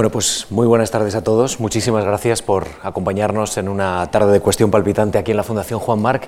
Bueno, pues muy buenas tardes a todos. Muchísimas gracias por acompañarnos en una tarde de cuestión palpitante aquí en la Fundación Juan Marc,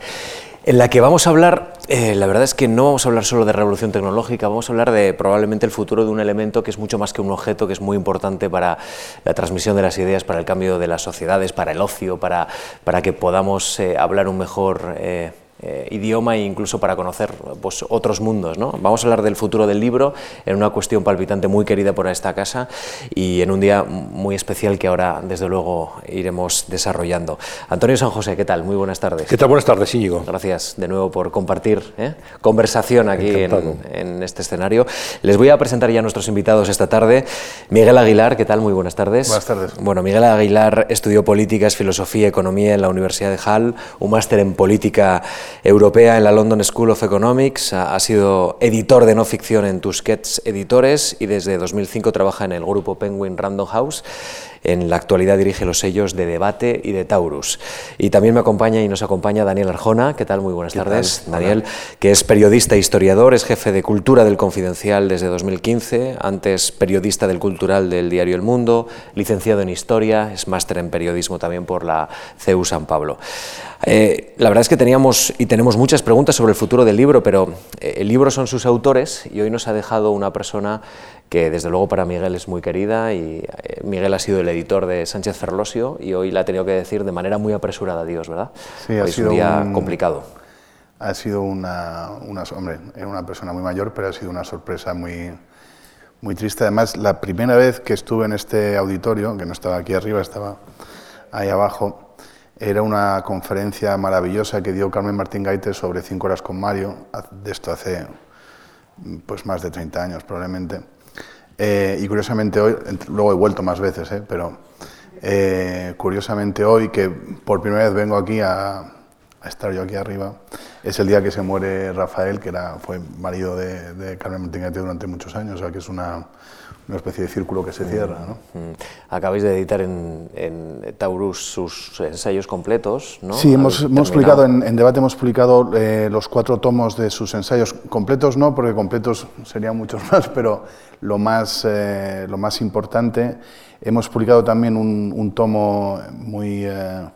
en la que vamos a hablar, eh, la verdad es que no vamos a hablar solo de revolución tecnológica, vamos a hablar de probablemente el futuro de un elemento que es mucho más que un objeto, que es muy importante para la transmisión de las ideas, para el cambio de las sociedades, para el ocio, para, para que podamos eh, hablar un mejor... Eh, eh, idioma e incluso para conocer pues, otros mundos. ¿no? Vamos a hablar del futuro del libro en una cuestión palpitante muy querida por esta casa y en un día muy especial que ahora desde luego iremos desarrollando. Antonio San José, ¿qué tal? Muy buenas tardes. ¿Qué tal? Buenas tardes, Íñigo. Gracias de nuevo por compartir ¿eh? conversación aquí en, en, este escenario. Les voy a presentar ya a nuestros invitados esta tarde. Miguel Aguilar, ¿qué tal? Muy buenas tardes. Buenas tardes. Bueno, Miguel Aguilar estudió políticas, filosofía y economía en la Universidad de Hull, un máster en política europea en la London School of Economics, ha, sido editor de no ficción en Tusquets Editores y desde 2005 trabaja en el grupo Penguin Random House. En la actualidad dirige los sellos de Debate y de Taurus. Y también me acompaña y nos acompaña Daniel Arjona. ¿Qué tal? Muy buenas tardes. Daniel, que es periodista e historiador, es jefe de Cultura del Confidencial desde 2015, antes periodista del Cultural del diario El Mundo, licenciado en Historia, es máster en periodismo también por la CEU San Pablo. Eh, la verdad es que teníamos y tenemos muchas preguntas sobre el futuro del libro, pero eh, el libro son sus autores y hoy nos ha dejado una persona que desde luego para Miguel es muy querida y eh, Miguel ha sido el editor de Sánchez Ferlosio y hoy la ha tenido que decir de manera muy apresurada adiós, ¿verdad? Sí, ha sido un día complicado. Ha sido una, una, hombre, era una persona muy mayor, pero ha sido una sorpresa muy, muy triste. Además, la primera vez que estuve en este auditorio, que no estaba aquí arriba, estaba ahí abajo, era una conferencia maravillosa que dio Carmen Martín Gaite sobre cinco horas con Mario, de esto hace pues más de 30 años probablemente. Eh, y curiosamente hoy, luego he vuelto más veces, eh, pero eh, curiosamente hoy, que por primera vez vengo aquí a, estar yo aquí arriba, es el día que se muere Rafael, que era, fue marido de, de Carmen Martínez durante muchos años, o sea que es una, una especie de círculo que se cierra. ¿no? Mm. Acabáis de editar en, en, Taurus sus ensayos completos, ¿no? Sí, hemos, hemos publicado, en, en, debate hemos publicado eh, los cuatro tomos de sus ensayos completos, no, porque completos serían muchos más, pero lo más, eh, lo más importante. Hemos publicado también un, un tomo muy... Eh,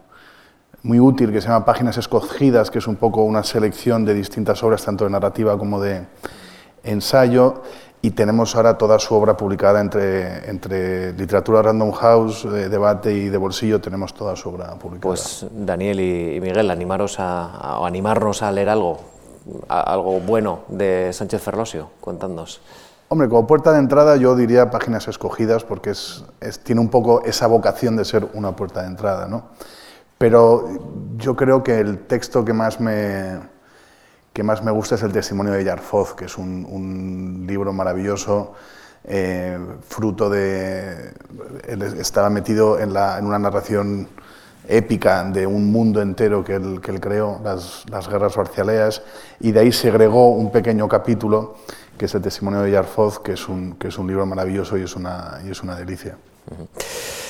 muy útil que se llama Páginas Escogidas, que es un poco una selección de distintas obras, tanto de narrativa como de ensayo y tenemos ahora toda su obra publicada entre, entre literatura Random House, de debate y de bolsillo, tenemos toda su obra publicada. Pues Daniel y, Miguel, animaros a, animarnos a leer algo, algo bueno de Sánchez Ferlosio, contándonos. Hombre, como puerta de entrada yo diría páginas escogidas porque es, tiene un poco esa vocación de ser una puerta de entrada, ¿no? Pero yo creo que el texto que más me, que más me gusta es el testimonio de Yarfoz, que es un, libro maravilloso, eh, fruto de... estaba metido en, una narración épica de un mundo entero que él, que él creó, las, guerras barcialeas, y de ahí segregó un pequeño capítulo, que es el testimonio de Yarfoz, que es un, que es un libro maravilloso y es una, y es una delicia.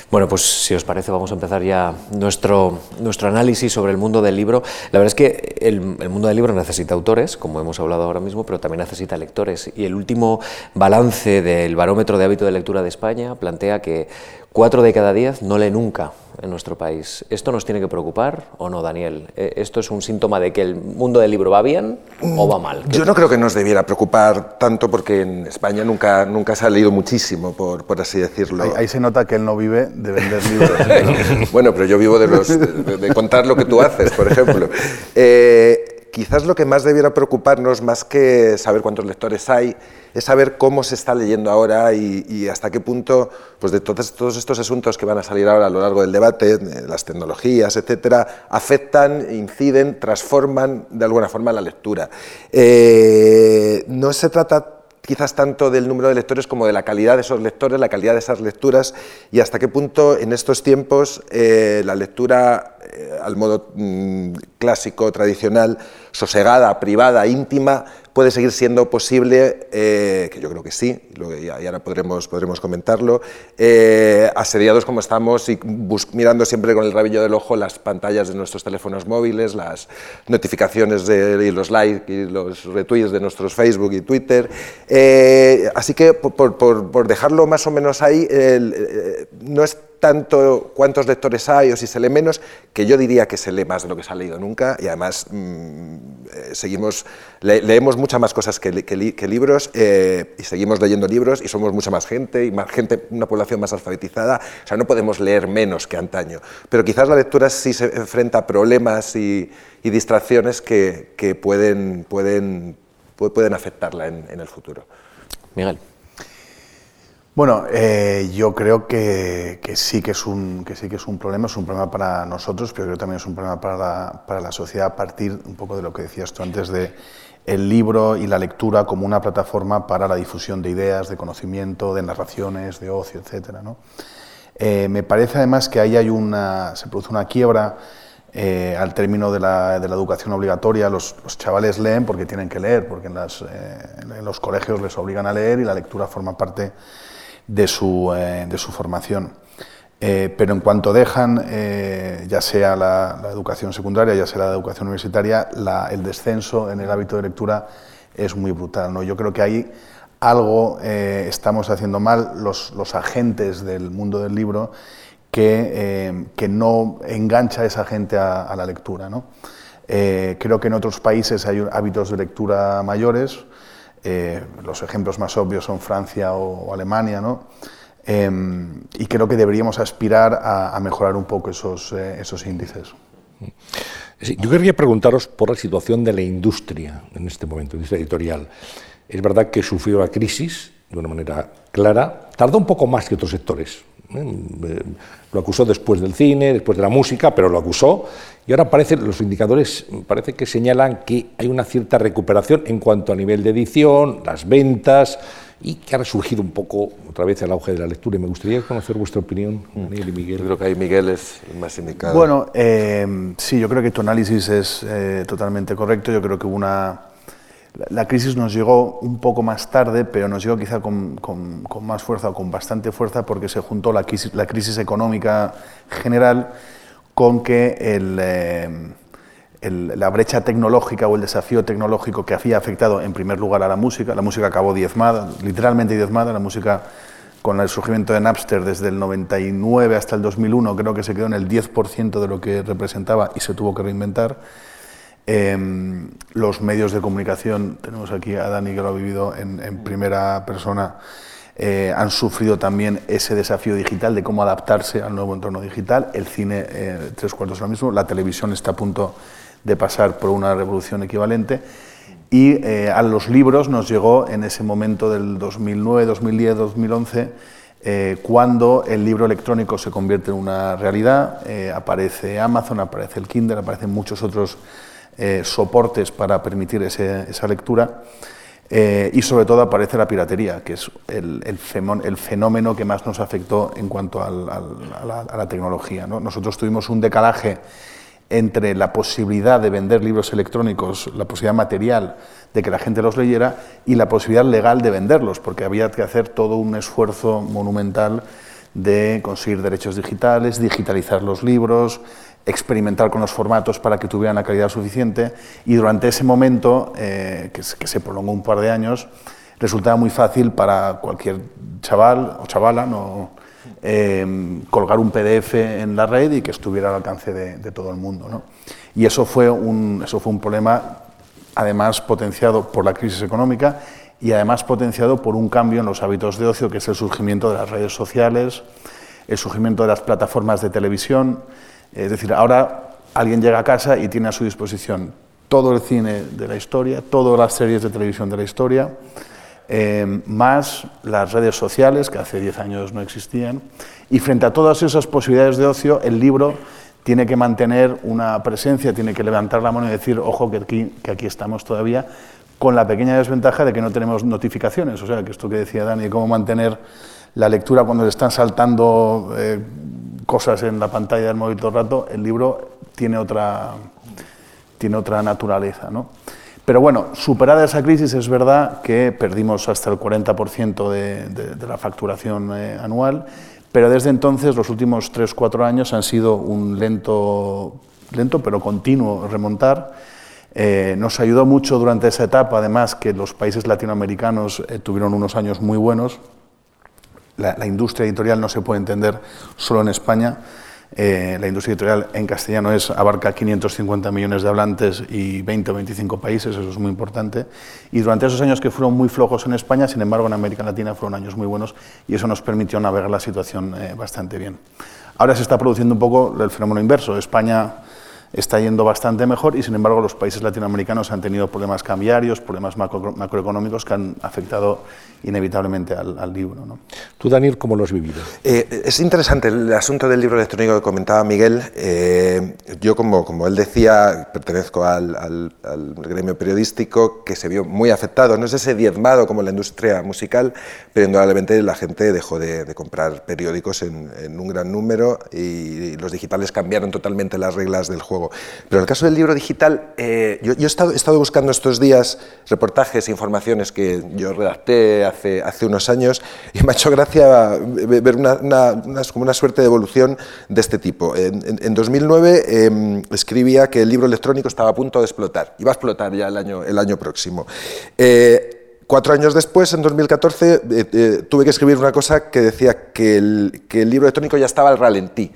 Bueno, pues si os parece vamos a empezar ya nuestro, nuestro análisis sobre el mundo del libro. La verdad es que el, mundo del libro necesita autores, como hemos hablado ahora mismo, pero también necesita lectores. Y el último balance del barómetro de hábito de lectura de España plantea que cuatro de cada diez no lee nunca en nuestro país. ¿Esto nos tiene que preocupar o no, Daniel? ¿E-, ¿Esto es un síntoma de que el mundo del libro va bien o va mal? Yo no creo que nos debiera preocupar tanto porque en España nunca, nunca se ha leído muchísimo, por, por así decirlo. Ahí, se nota que él no vive de vender libros. bueno, pero yo vivo de, los, de, contar lo que tú haces, por ejemplo. Eh, quizás lo que más debiera preocuparnos, más que saber cuántos lectores hay, es saber cómo se está leyendo ahora y, hasta qué punto, pues de todos, estos asuntos que van a salir ahora a lo largo del debate, las tecnologías, etcétera, afectan, inciden, transforman de alguna forma la lectura. Eh, no se trata quizás tanto del número de lectores como de la calidad de esos lectores, la calidad de esas lecturas y hasta qué punto en estos tiempos eh, la lectura eh, al modo mm, clásico, tradicional, sosegada, privada, íntima, puede seguir siendo posible, eh, que yo creo que sí, y ahora podremos, podremos comentarlo, eh, asediados como estamos y mirando siempre con el rabillo del ojo las pantallas de nuestros teléfonos móviles, las notificaciones de, y los likes y los retweets de nuestros Facebook y Twitter. Así que por, por, dejarlo más o menos ahí, no es tanto cuántos lectores hay o si se lee menos, que yo diría que se lee más de lo que se ha leído nunca y además mm, eh, seguimos, leemos muchas más cosas que, libros eh, y seguimos leyendo libros y somos mucha más gente y más gente, una población más alfabetizada, o sea, no podemos leer menos que antaño, pero quizás la lectura sí se enfrenta a problemas y, distracciones que, pueden, pueden, pueden afectarla en, en el futuro. Miguel. Bueno, eh, yo creo que, sí que, es un, que sí que es un problema, es un problema para nosotros, pero creo que también es un problema para la, para la sociedad a partir un poco de lo que decías tú antes de el libro y la lectura como una plataforma para la difusión de ideas, de conocimiento, de narraciones, de ocio, etc. ¿no? Eh, me parece además que ahí hay una, se produce una quiebra eh, al término de la, de la, educación obligatoria. Los, chavales leen porque tienen que leer, porque en, las, en los colegios les obligan a leer y la lectura forma parte de su, eh, de su formación. Eh, pero en cuanto dejan, eh, ya sea la, educación secundaria, ya sea la educación universitaria, el descenso en el hábito de lectura es muy brutal. ¿no? Yo creo que ahí algo estamos haciendo mal los, los, agentes del mundo del libro que, que no engancha a esa gente a, la lectura. ¿no? creo que en otros países hay hábitos de lectura mayores, eh, los ejemplos más obvios son Francia o, Alemania, ¿no? Em, y creo que deberíamos aspirar a, mejorar un poco esos, eh, esos índices. yo quería preguntaros por la situación de la industria en este momento, industria editorial. Es verdad que sufrió la crisis de una manera clara, tardó un poco más que otros sectores. ¿Eh? Lo acusó después del cine, después de la música, pero lo acusó y ahora parece, los indicadores parece que señalan que hay una cierta recuperación en cuanto a nivel de edición, las ventas, y que ha resurgido un poco otra vez el auge de la lectura. Y me gustaría conocer vuestra opinión, Daniel y Miguel. Yo creo que ahí Miguel es el más indicado. Bueno, eh, sí, yo creo que tu análisis es eh, totalmente correcto. Yo creo que una... La crisis nos llegó un poco más tarde, pero nos llegó quizá con, más fuerza o con bastante fuerza porque se juntó la crisis, la crisis económica general con que eh, la brecha tecnológica o el desafío tecnológico que había afectado en primer lugar a la música, la música acabó diezmada, literalmente diezmada, la música con el surgimiento de Napster desde el 99 hasta el 2001 creo que se quedó en el 10% de lo que representaba y se tuvo que reinventar. Em, los medios de comunicación, tenemos aquí a Dani que lo ha vivido en, en primera persona, eh, han sufrido también ese desafío digital de cómo adaptarse al nuevo entorno digital. El cine, eh, tres cuartos lo mismo, la televisión está a punto de pasar por una revolución equivalente. Y eh, a los libros nos llegó en ese momento del 2009, 2010, 2011, cuando el libro electrónico se convierte en una realidad, aparece Amazon, aparece el Kindle, aparecen muchos otros soportes para permitir esa lectura. Eh, y sobre todo aparece la piratería, que es el, el, fenómeno que más nos afectó en cuanto a, la, tecnología. Nosotros tuvimos un decalaje entre la posibilidad de vender libros electrónicos, la posibilidad material de que la gente los leyera y la posibilidad legal de venderlos, porque había que hacer todo un esfuerzo monumental de conseguir derechos digitales, digitalizar los libros, experimentar con los formatos para que tuvieran la calidad suficiente y durante ese momento, eh, que, se prolongó un par de años, resultaba muy fácil para cualquier chaval o chavala ¿no? Em, colgar un PDF en la red y que estuviera al alcance de, todo el mundo. ¿no? Y eso fue, un, eso fue un problema además potenciado por la crisis económica y además potenciado por un cambio en los hábitos de ocio, que es el surgimiento de las redes sociales, el surgimiento de las plataformas de televisión, es decir, ahora alguien llega a casa y tiene a su disposición todo el cine de la historia, todas las series de televisión de la historia, eh, más las redes sociales, que hace 10 años no existían, y frente a todas esas posibilidades de ocio, el libro tiene que mantener una presencia, tiene que levantar la mano y decir, ojo, que aquí, que aquí estamos todavía, con la pequeña desventaja de que no tenemos notificaciones, o sea, que esto que decía Dani, cómo mantener la lectura cuando le están saltando eh, cosas en la pantalla del móvil todo el rato, el libro tiene otra, tiene otra naturaleza. ¿no? Pero bueno, superada esa crisis es verdad que perdimos hasta el 40% de, de, la facturación eh, anual, pero desde entonces los últimos 3-4 años han sido un lento, lento pero continuo remontar. Eh, nos ayudó mucho durante esa etapa, además, que los países latinoamericanos eh, tuvieron unos años muy buenos. La, industria editorial no se puede entender solo en España. Eh, la industria editorial en castellano es, abarca 550 millones de hablantes y 20 o 25 países, eso es muy importante. Y durante esos años que fueron muy flojos en España, sin embargo en América Latina fueron años muy buenos y eso nos permitió navegar la situación eh, bastante bien. Ahora se está produciendo un poco el fenómeno inverso. España está yendo bastante mejor y sin embargo los países latinoamericanos han tenido problemas cambiarios, problemas macroeconómicos que han afectado inevitablemente al, libro. ¿no? ¿Tú, Daniel, cómo lo has vivido? Eh, es interesante el asunto del libro electrónico que comentaba Miguel. Eh, yo, como, como él decía, pertenezco al, al, gremio periodístico que se vio muy afectado. No sé si diezmado como la industria musical, pero indudablemente la gente dejó de, comprar periódicos en, en un gran número y los digitales cambiaron totalmente las reglas del juego. Pero en el caso del libro digital, eh, yo, he, estado, estado, buscando estos días reportajes, e informaciones que yo redacté hace, hace unos años y me ha hecho gracia ver una, como una suerte de evolución de este tipo. En, 2009 em, escribía que el libro electrónico estaba a punto de explotar, iba a explotar ya el año, el año próximo. Eh, Cuatro años después, en 2014, eh, tuve que escribir una cosa que decía que el, que el libro electrónico ya estaba al ralentí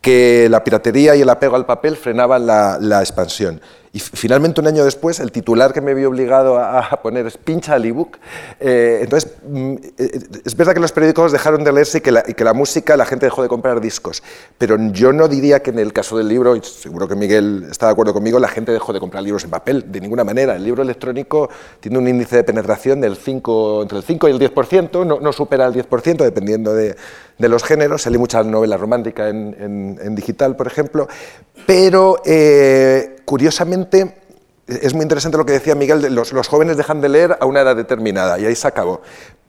que la piratería y el apego al papel frenaban la, expansión. Y finalmente, un año después, el titular que me vi obligado a, poner es pincha el ebook. Eh, entonces, mm, eh, es verdad que los periódicos dejaron de leerse y que, la, y que, la, música, la gente dejó de comprar discos. Pero yo no diría que en el caso del libro, y seguro que Miguel está de acuerdo conmigo, la gente dejó de comprar libros en papel, de ninguna manera. El libro electrónico tiene un índice de penetración del 5, entre el 5 y el 10%, no, no supera el 10%, dependiendo de, de los géneros. Salí mucha novela romántica en, en, digital, por ejemplo. Pero, eh, curiosamente, es muy interesante lo que decía Miguel, los, jóvenes dejan de leer a una edad determinada y ahí se acabó.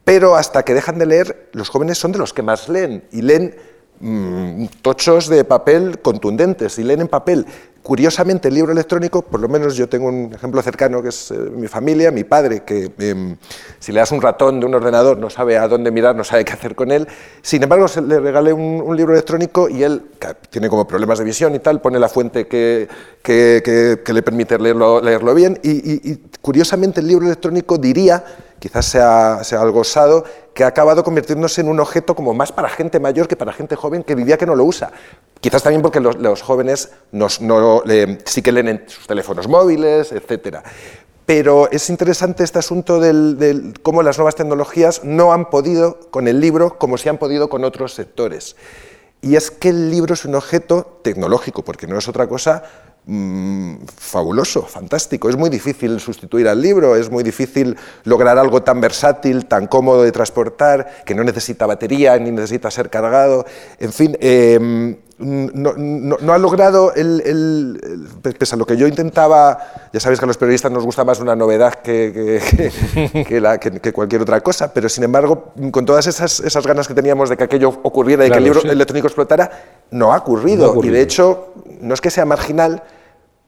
Pero hasta que dejan de leer, los jóvenes son de los que más leen y leen mm, tochos de papel contundentes y leen en papel. Curiosamente, el libro electrónico, por lo menos yo tengo un ejemplo cercano que es eh, mi familia, mi padre, que em, si le das un ratón de un ordenador no sabe a dónde mirar, no sabe qué hacer con él. Sin embargo, le regalé un, libro electrónico y él, que tiene como problemas de visión y tal, pone la fuente que, que, le permite leerlo, leerlo bien. y curiosamente, el libro electrónico diría quizás sea, sea, algo osado, que ha acabado convirtiéndose en un objeto como más para gente mayor que para gente joven que vivía que no lo usa. Quizás también porque los, jóvenes sí que leen en sus teléfonos móviles, etc. Pero es interesante este asunto de cómo las nuevas tecnologías no han podido con el libro como si han podido con otros sectores. Y es que el libro es un objeto tecnológico, porque no es otra cosa, Mm, fabuloso, fantástico. Es muy difícil sustituir al libro, es muy difícil lograr algo tan versátil, tan cómodo de transportar, que no necesita batería ni necesita ser cargado. En fin, em, no, ha logrado, el, pese a lo que yo intentaba, ya sabéis que a los periodistas nos gusta más una novedad que, que, cualquier otra cosa, pero sin embargo, con todas esas, esas, ganas que teníamos de que aquello ocurriera y que el libro electrónico explotara, no ha ocurrido. no ha ocurrido. Y de hecho, no es que sea marginal,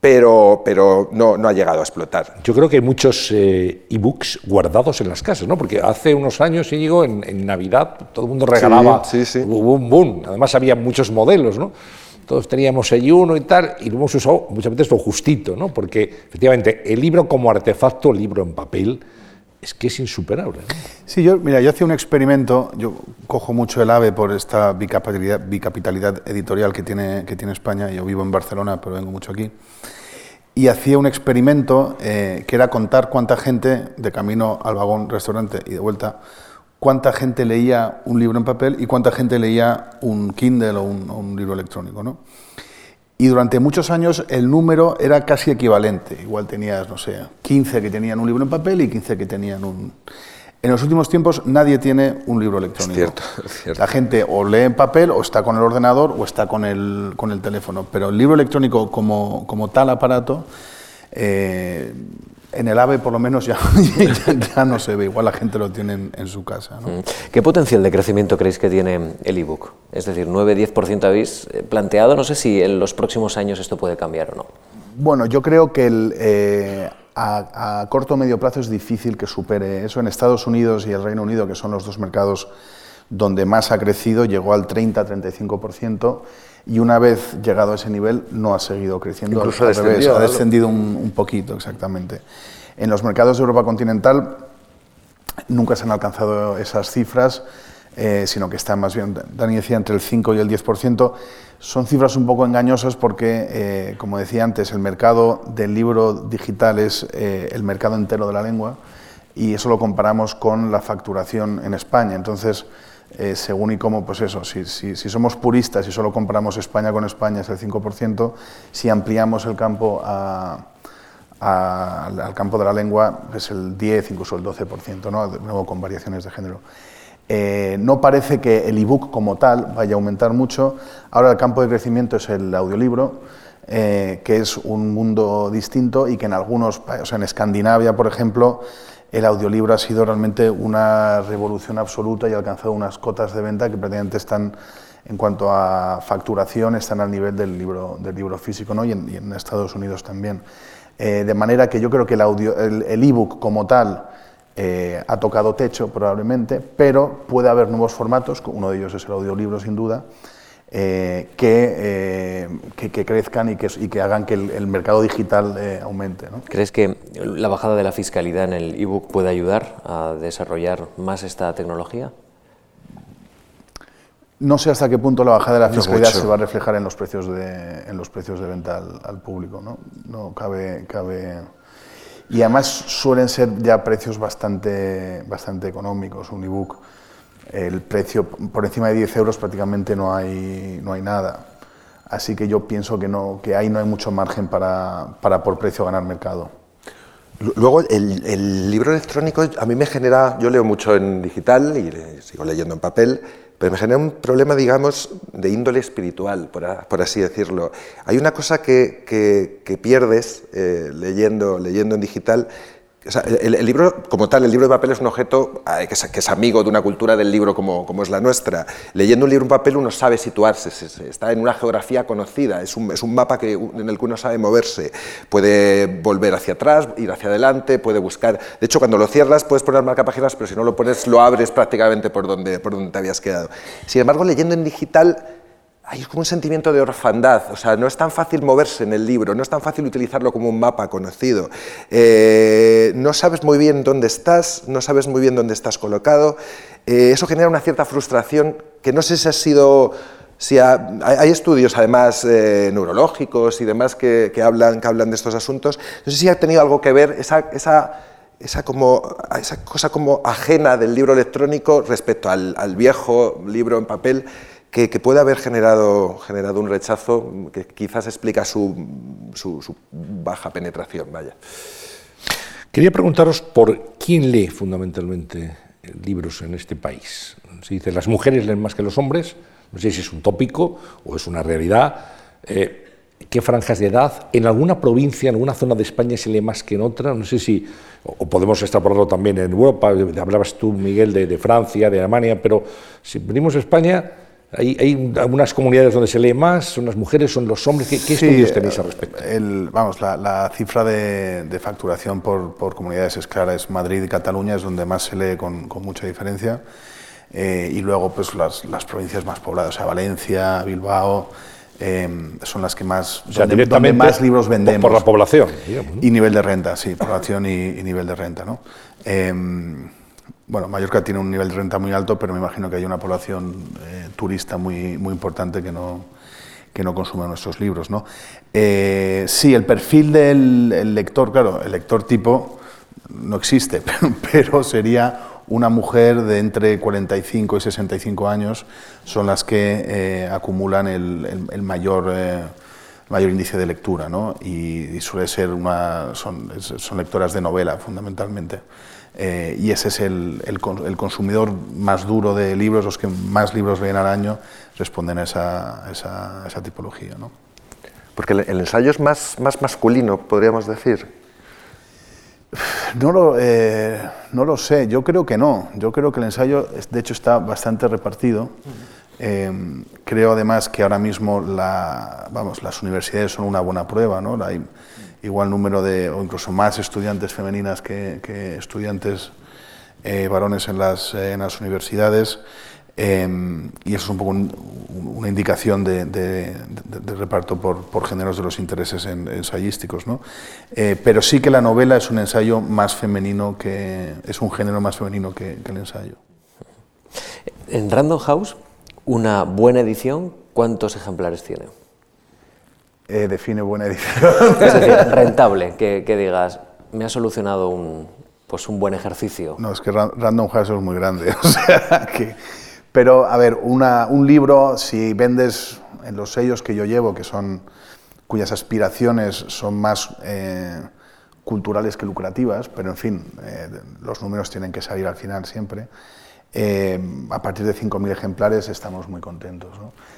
pero, pero no, no, ha llegado a explotar. Yo creo que hay muchos eh, e-books guardados en las casas, ¿no? Porque hace unos años, Íñigo, en, en Navidad todo el mundo regalaba sí, sí, boom, boom. Además había muchos modelos, ¿no? Todos teníamos el uno y tal, y lo hemos usado muchas veces lo justito, ¿no? Porque efectivamente el libro como artefacto, el libro en papel, es que es insuperable. Sí, yo, mira, yo hacía un experimento, yo cojo mucho el AVE por esta bicapitalidad, bicapitalidad editorial que tiene, que tiene España, yo vivo en Barcelona, pero vengo mucho aquí, y hacía un experimento eh, que era contar cuánta gente, de camino al vagón restaurante y de vuelta, cuánta gente leía un libro en papel y cuánta gente leía un Kindle o un, o un libro electrónico. ¿no? Y durante muchos años el número era casi equivalente. Igual tenías, no sé, 15 que tenían un libro en papel y 15 que tenían un... En los últimos tiempos nadie tiene un libro electrónico. cierto, cierto. La gente o lee en papel o está con el ordenador o está con el, con el teléfono. Pero el libro electrónico como, como tal aparato, eh, en el AVE por lo menos ya, ya, no se ve. Igual la gente lo tiene en, en su casa. ¿no? ¿Qué potencial de crecimiento creéis que tiene el ebook? Es decir, 9-10% habéis eh, planteado. No sé si en los próximos años esto puede cambiar o no. Bueno, yo creo que el, eh, a, corto o medio plazo es difícil que supere eso. En Estados Unidos y el Reino Unido, que son los dos mercados donde más ha crecido, llegó al 30-35% y una vez llegado a ese nivel no ha seguido creciendo. Incluso al revés, ha descendido un, un, poquito, exactamente. En los mercados de Europa continental nunca se han alcanzado esas cifras. Eh, sino que están más bien, Dani decía, entre el 5 y el 10%. Son cifras un poco engañosas porque, eh, como decía antes, el mercado del libro digital es eh, el mercado entero de la lengua y eso lo comparamos con la facturación en España. Entonces, según y cómo, pues eso, si, si, somos puristas y solo comparamos España con España es el 5%, si ampliamos el campo al campo de la lengua es el 10, incluso el 12%, ¿no? de nuevo con variaciones de género. Eh, no parece que el ebook como tal vaya a aumentar mucho. Ahora el campo de crecimiento es el audiolibro, eh, que es un mundo distinto y que en algunos, o sea, en Escandinavia, por ejemplo, el audiolibro ha sido realmente una revolución absoluta y ha alcanzado unas cotas de venta que prácticamente están, en cuanto a facturación, están al nivel del libro, del libro físico ¿no? y, en, Estados Unidos también. Eh, de manera que yo creo que el ebook el, ebook como tal eh, ha tocado techo probablemente, pero puede haber nuevos formatos, uno de ellos es el audiolibro sin duda, eh, eh, que, que, crezcan y que, y que, hagan que el, mercado digital aumente. ¿Crees que la bajada de la fiscalidad en el ebook puede ayudar a desarrollar más esta tecnología? No sé hasta qué punto la bajada de la fiscalidad se va a reflejar en los precios de, en los precios de venta al, al público. No, no cabe, cabe y además suelen ser ya precios bastante, bastante económicos. Un ebook, el precio por encima de 10 euros prácticamente no hay, no hay nada. Así que yo pienso que, no, que ahí no hay mucho margen para, para por precio ganar mercado. Luego, el, el, libro electrónico a mí me genera, yo leo mucho en digital y sigo leyendo en papel, pero me genera un problema, digamos, de índole espiritual, por, así decirlo. Hay una cosa que, que, pierdes eh, leyendo, leyendo en digital, el, libro, como tal, el libro de papel es un objeto eh, que es, amigo de una cultura del libro como, como, es la nuestra. Leyendo un libro en papel uno sabe situarse, está en una geografía conocida, es un, es un mapa que, en el que uno sabe moverse. Puede volver hacia atrás, ir hacia adelante, puede buscar. De hecho, cuando lo cierras puedes poner marcapáginas, pero si no lo pones, lo abres prácticamente por donde, por donde te habías quedado. Sin embargo, leyendo en digital hay como un sentimiento de orfandad, o sea, no es tan fácil moverse en el libro, no es tan fácil utilizarlo como un mapa conocido. Eh, no sabes muy bien dónde estás, no sabes muy bien dónde estás colocado. Eh, eso genera una cierta frustración que no sé si ha sido... Si hay estudios además eh, neurológicos y demás que, hablan, que hablan de estos asuntos. No sé si ha tenido algo que ver esa, esa, esa, como, esa cosa como ajena del libro electrónico respecto al, al viejo libro en papel que, puede haber generado, generado un rechazo que quizás explica su, baja penetración. Vaya. Quería preguntaros por quién lee fundamentalmente libros en este país. Se dice, las mujeres leen más que los hombres, no sé si es un tópico o es una realidad. Eh, ¿Qué franjas de edad? ¿En alguna provincia, en alguna zona de España se lee más que en otra? No sé si, o podemos extrapolarlo también en Europa, hablabas tú, Miguel, de Francia, de Alemania, pero si venimos a España, hay, hay, algunas comunidades donde se lee más, son las mujeres, son los hombres. ¿Qué, estudios tenéis al respecto? El, vamos, la, cifra de, facturación por, por, comunidades es clara, es Madrid y Cataluña, es donde más se lee con, con mucha diferencia. Eh, y luego pues las, las, provincias más pobladas, o sea, Valencia, Bilbao, eh, son las que más, o sea, donde, más libros vendemos. Por la población. Y nivel de renta, sí, población y, y nivel de renta. ¿no? Eh, bueno, Mallorca tiene un nivel de renta muy alto, pero me imagino que hay una población eh, turista muy, muy importante que no, que no consume nuestros libros. ¿no? Eh, sí, el perfil del lector, claro, el lector tipo no existe, pero, sería una mujer de entre 45 y 65 años, son las que eh, acumulan el, mayor mayor índice de lectura, ¿no? y, suele ser una, son, son lectoras de novela fundamentalmente. Eh, y ese es el, el, consumidor más duro de libros, los que más libros leen al año, responden a esa, esa, esa tipología. ¿no? Porque el, ensayo es más, más masculino, podríamos decir. No lo, eh, no lo sé, yo creo que no. Yo creo que el ensayo, de hecho, está bastante repartido. Em, creo además que ahora mismo la, vamos, las universidades son una buena prueba, ¿no? Igual número de, o incluso más estudiantes femeninas que, estudiantes eh, varones en las, en las universidades. Em, y eso es un poco una indicación de, reparto por, por, géneros de los intereses ensayísticos. ¿no? Eh, pero sí que la novela es un ensayo más femenino, que es un género más femenino que, el ensayo. En Random House, una buena edición, ¿cuántos ejemplares tiene? Eh, define buena edición. Es decir, rentable, que, que digas, me ha solucionado un, pues un buen ejercicio. No, es que Random House es muy grande, o sea que pero, a ver, un libro, si vendes en los sellos que yo llevo, que son cuyas aspiraciones son más eh, culturales que lucrativas, pero en fin, eh, los números tienen que salir al final siempre. Eh, a partir de 5.000 ejemplares estamos muy contentos.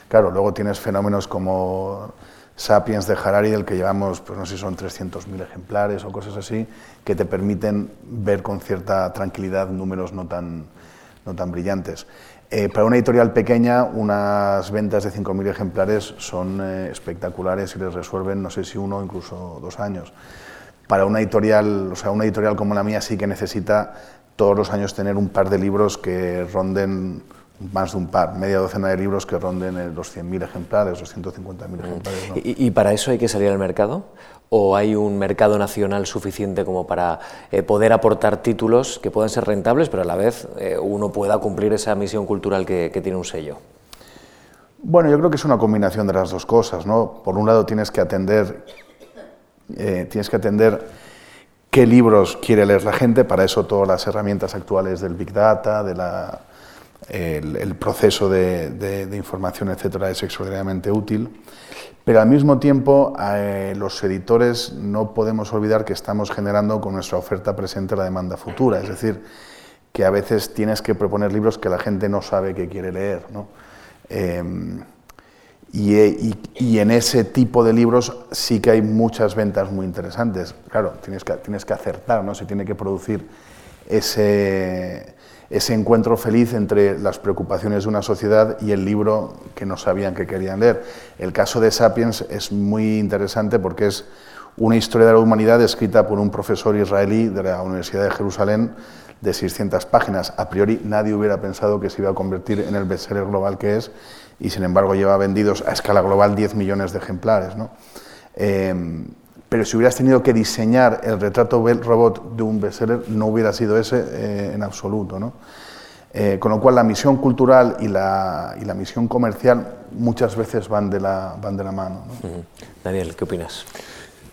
Claro, luego tienes fenómenos como Sapiens de Harari, del que llevamos, pues no sé si son 300.000 ejemplares o cosas así, que te permiten ver con cierta tranquilidad números no tan, no tan brillantes. Eh, para una editorial pequeña, unas ventas de 5.000 ejemplares son eh, espectaculares y les resuelven, no sé si uno incluso dos años. Para una editorial, o sea, una editorial como la mía sí que necesita todos los años tener un par de libros que ronden más de un par, media docena de libros que ronden los 100.000 ejemplares, los 150.000 ejemplares. ¿Y, ¿Y, para eso hay que salir al mercado? o hay un mercado nacional suficiente como para eh, poder aportar títulos que puedan ser rentables, pero a la vez eh, uno pueda cumplir esa misión cultural que, tiene un sello? Bueno, yo creo que es una combinación de las dos cosas. ¿no? Por un lado tienes que atender, eh, tienes que atender qué libros quiere leer la gente, para eso todas las herramientas actuales del Big Data, de la, el, proceso de, información, etcétera, es extraordinariamente útil. Pero al mismo tiempo, eh, los editores no podemos olvidar que estamos generando con nuestra oferta presente la demanda futura. Es decir, que a veces tienes que proponer libros que la gente no sabe que quiere leer. ¿no? Em, y, y, en ese tipo de libros sí que hay muchas ventas muy interesantes. Claro, tienes que, tienes que acertar, ¿no? se tiene que producir ese, ese encuentro feliz entre las preocupaciones de una sociedad y el libro que no sabían que querían leer. El caso de Sapiens es muy interesante porque es una historia de la humanidad escrita por un profesor israelí de la Universidad de Jerusalén de 600 páginas. A priori nadie hubiera pensado que se iba a convertir en el bestseller global que es y sin embargo lleva vendidos a escala global 10 millones de ejemplares. ¿no? Eh, pero si hubieras tenido que diseñar el retrato robot de un bestseller, no hubiera sido ese eh, en absoluto. ¿no? Eh, con lo cual, la misión cultural y la, y la, misión comercial muchas veces van de la, van de la mano. Daniel, ¿qué opinas?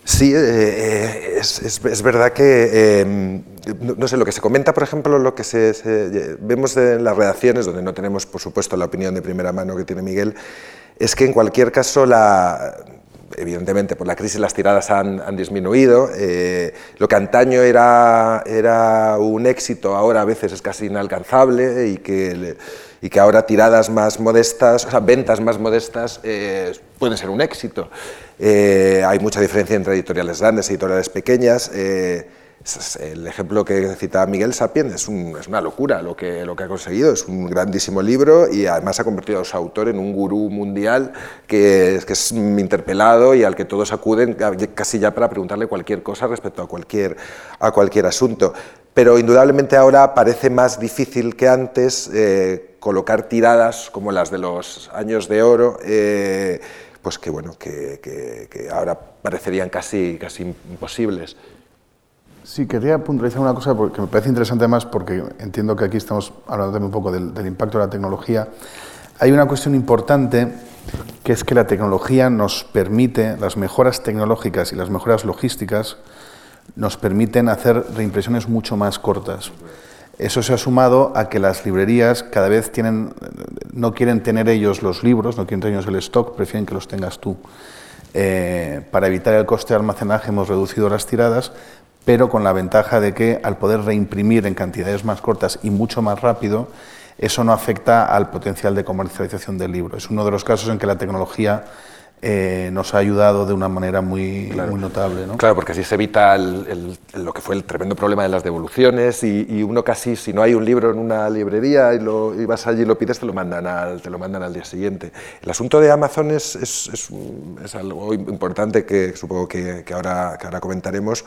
Sí, eh, es, es, verdad que, no, sé, lo que se comenta, por ejemplo, lo que se, vemos en las redacciones, donde no tenemos, por supuesto, la opinión de primera mano que tiene Miguel, es que en cualquier caso la, evidentemente por la crisis las tiradas han, disminuido. Eh, lo que antaño era, un éxito, ahora a veces es casi inalcanzable y que, ahora tiradas más modestas, o sea, ventas más modestas eh, pueden ser un éxito. Eh, hay mucha diferencia entre editoriales grandes y editoriales pequeñas. El ejemplo que citaba Miguel Sapien es, es, una locura lo que, ha conseguido, es un grandísimo libro y además ha convertido a su autor en un gurú mundial que, que es interpelado y al que todos acuden casi ya para preguntarle cualquier cosa respecto a cualquier, asunto. Pero indudablemente ahora parece más difícil que antes eh, colocar tiradas como las de los años de oro. Eh, pues que bueno, que ahora parecerían casi, casi imposibles. Sí, quería puntualizar una cosa que me parece interesante además porque entiendo que aquí estamos hablando también un poco del, impacto de la tecnología. Hay una cuestión importante que es que la tecnología nos permite, las mejoras tecnológicas y las mejoras logísticas nos permiten hacer reimpresiones mucho más cortas. Eso se ha sumado a que las librerías cada vez tienen, no quieren tener ellos los libros, no quieren tener ellos el stock, prefieren que los tengas tú. Eh, para evitar el coste de almacenaje hemos reducido las tiradas, pero con la ventaja de que al poder reimprimir en cantidades más cortas y mucho más rápido, eso no afecta al potencial de comercialización del libro. Es uno de los casos en que la tecnología eh, nos ha ayudado de una manera muy, muy notable. ¿no? Claro, porque así se evita lo que fue el tremendo problema de las devoluciones y, uno casi, si no hay un libro en una librería y, lo, y, vas allí y lo pides, te lo, mandan al, te lo mandan al día siguiente. El asunto de Amazon es, es, es, algo importante que supongo que, que, ahora, que ahora comentaremos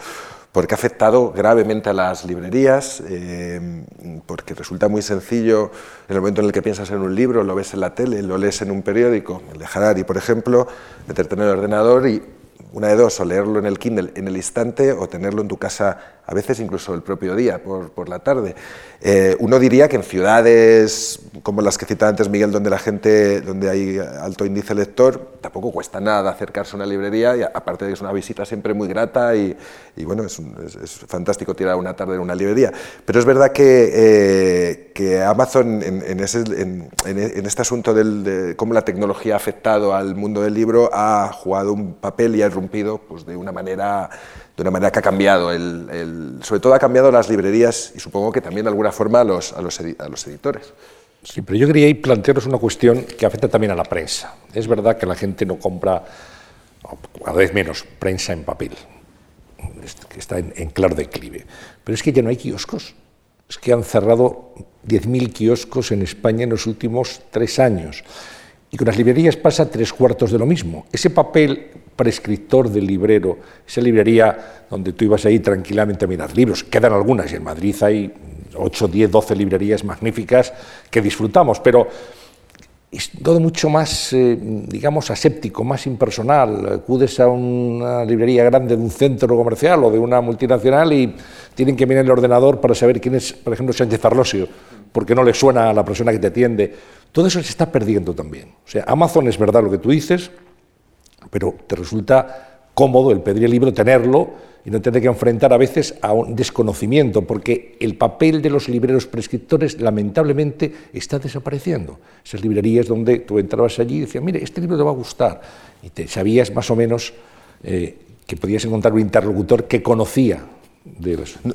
porque ha afectado gravemente a las librerías, eh, porque resulta muy sencillo en el momento en el que piensas en un libro, lo ves en la tele, lo lees en un periódico, el de Harari, por ejemplo, meterte en el ordenador y una de dos, o leerlo en el Kindle en el instante o tenerlo en tu casa a veces incluso el propio día, por, por la tarde. Eh, uno diría que en ciudades como las que citaba antes Miguel, donde la gente, donde hay alto índice lector, tampoco cuesta nada acercarse a una librería, y aparte de que es una visita siempre muy grata y, y bueno, es, es, fantástico tirar una tarde en una librería. Pero es verdad que, eh, que Amazon, en, en, ese, en, este asunto del, de cómo la tecnología ha afectado al mundo del libro, ha jugado un papel y ha irrumpido pues, de una manera de una manera que ha cambiado, el, sobre todo ha cambiado las librerías y supongo que también de alguna forma a los, a los, a los editores. Sí, pero yo quería plantearos una cuestión que afecta también a la prensa. Es verdad que la gente no compra, cada vez menos, prensa en papel, que está en, en claro declive. Pero es que ya no hay kioscos. Es que han cerrado 10.000 kioscos en España en los últimos tres años. Y con las librerías pasa tres cuartos de lo mismo. Ese papel prescriptor del librero, esa librería donde tú ibas ahí tranquilamente a mirar libros, quedan algunas, y en Madrid hay 8, 10, 12 librerías magníficas que disfrutamos, pero es todo mucho más, eh, digamos, aséptico, más impersonal. Acudes a una librería grande de un centro comercial o de una multinacional y tienen que mirar el ordenador para saber quién es, por ejemplo, Sánchez Arlosio, porque no le suena a la persona que te atiende. Todo eso se está perdiendo también. O sea, Amazon es verdad lo que tú dices, pero te resulta cómodo el pedir el libro, tenerlo y no tener que enfrentar a veces a un desconocimiento, porque el papel de los libreros prescriptores lamentablemente está desapareciendo. Esas librerías donde tú entrabas allí y decías, mire, este libro te va a gustar, y te sabías más o menos eh, que podías encontrar un interlocutor que conocía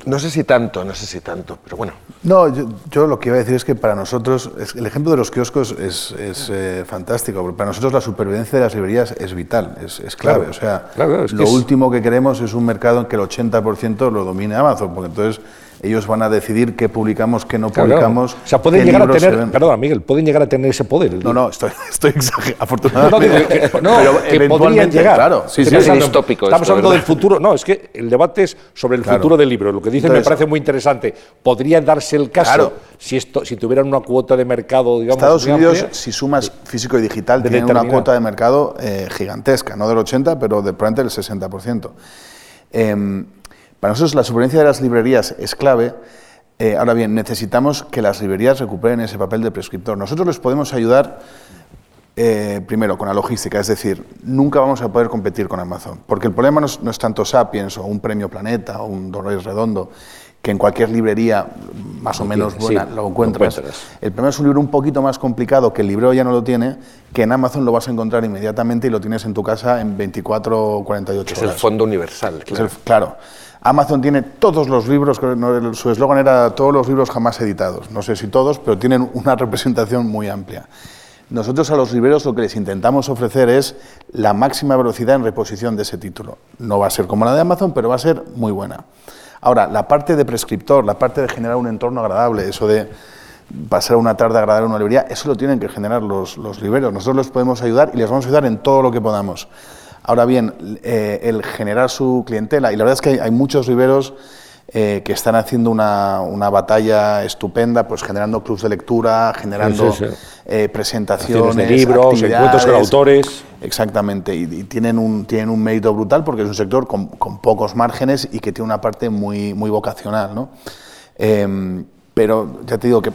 no, sé si tanto, no sé si tanto, pero bueno. No, yo, lo que iba a decir es que para nosotros, el ejemplo de los kioscos es, eh, fantástico, porque para nosotros la supervivencia de las librerías es vital, es, clave. o sea, lo último que queremos es un mercado en que el 80% lo domine Amazon, porque entonces ellos van a decidir qué publicamos, qué no publicamos. O sea, pueden llegar a tener, perdón, Miguel, pueden llegar a tener ese poder. No, no, estoy, estoy exagerando, afortunadamente. No, que podrían llegar. Claro, sí, sí, es distópico. Estamos hablando del futuro, no, es que el debate es sobre el futuro del libro. Lo que dice me parece muy interesante. Podría darse el caso si esto, si tuvieran una cuota de mercado, digamos. Estados Unidos, si sumas físico y digital, tiene una cuota de mercado eh, gigantesca, no del 80, pero de probablemente del 60%. Eh, para nosotros la supervivencia de las librerías es clave. Eh, ahora bien, necesitamos que las librerías recuperen ese papel de prescriptor. Nosotros les podemos ayudar eh, primero con la logística, es decir, nunca vamos a poder competir con Amazon, porque el problema no es, tanto Sapiens o un premio Planeta o un Dolores Redondo, que en cualquier librería más o menos buena lo encuentras. el problema es un libro un poquito más complicado que el libro ya no lo tiene, que en Amazon lo vas a encontrar inmediatamente y lo tienes en tu casa en 24 o 48 horas. Es el fondo universal. Claro. claro. Amazon tiene todos los libros, su eslogan era todos los libros jamás editados. No sé si todos, pero tienen una representación muy amplia. Nosotros a los libreros lo que les intentamos ofrecer es la máxima velocidad en reposición de ese título. No va a ser como la de Amazon, pero va a ser muy buena. Ahora, la parte de prescriptor, la parte de generar un entorno agradable, eso de pasar una tarde agradable en una librería, eso lo tienen que generar los, los libreros. Nosotros les podemos ayudar y les vamos a ayudar en todo lo que podamos. Ahora bien, eh, el generar su clientela, y la verdad es que hay, muchos riberos eh, que están haciendo una, una, batalla estupenda, pues generando clubs de lectura, generando eh, presentaciones, de libros, encuentros con autores. Exactamente, y, tienen, un, tienen un mérito brutal porque es un sector con, con, pocos márgenes y que tiene una parte muy, muy vocacional. ¿no? Em, pero ya te digo que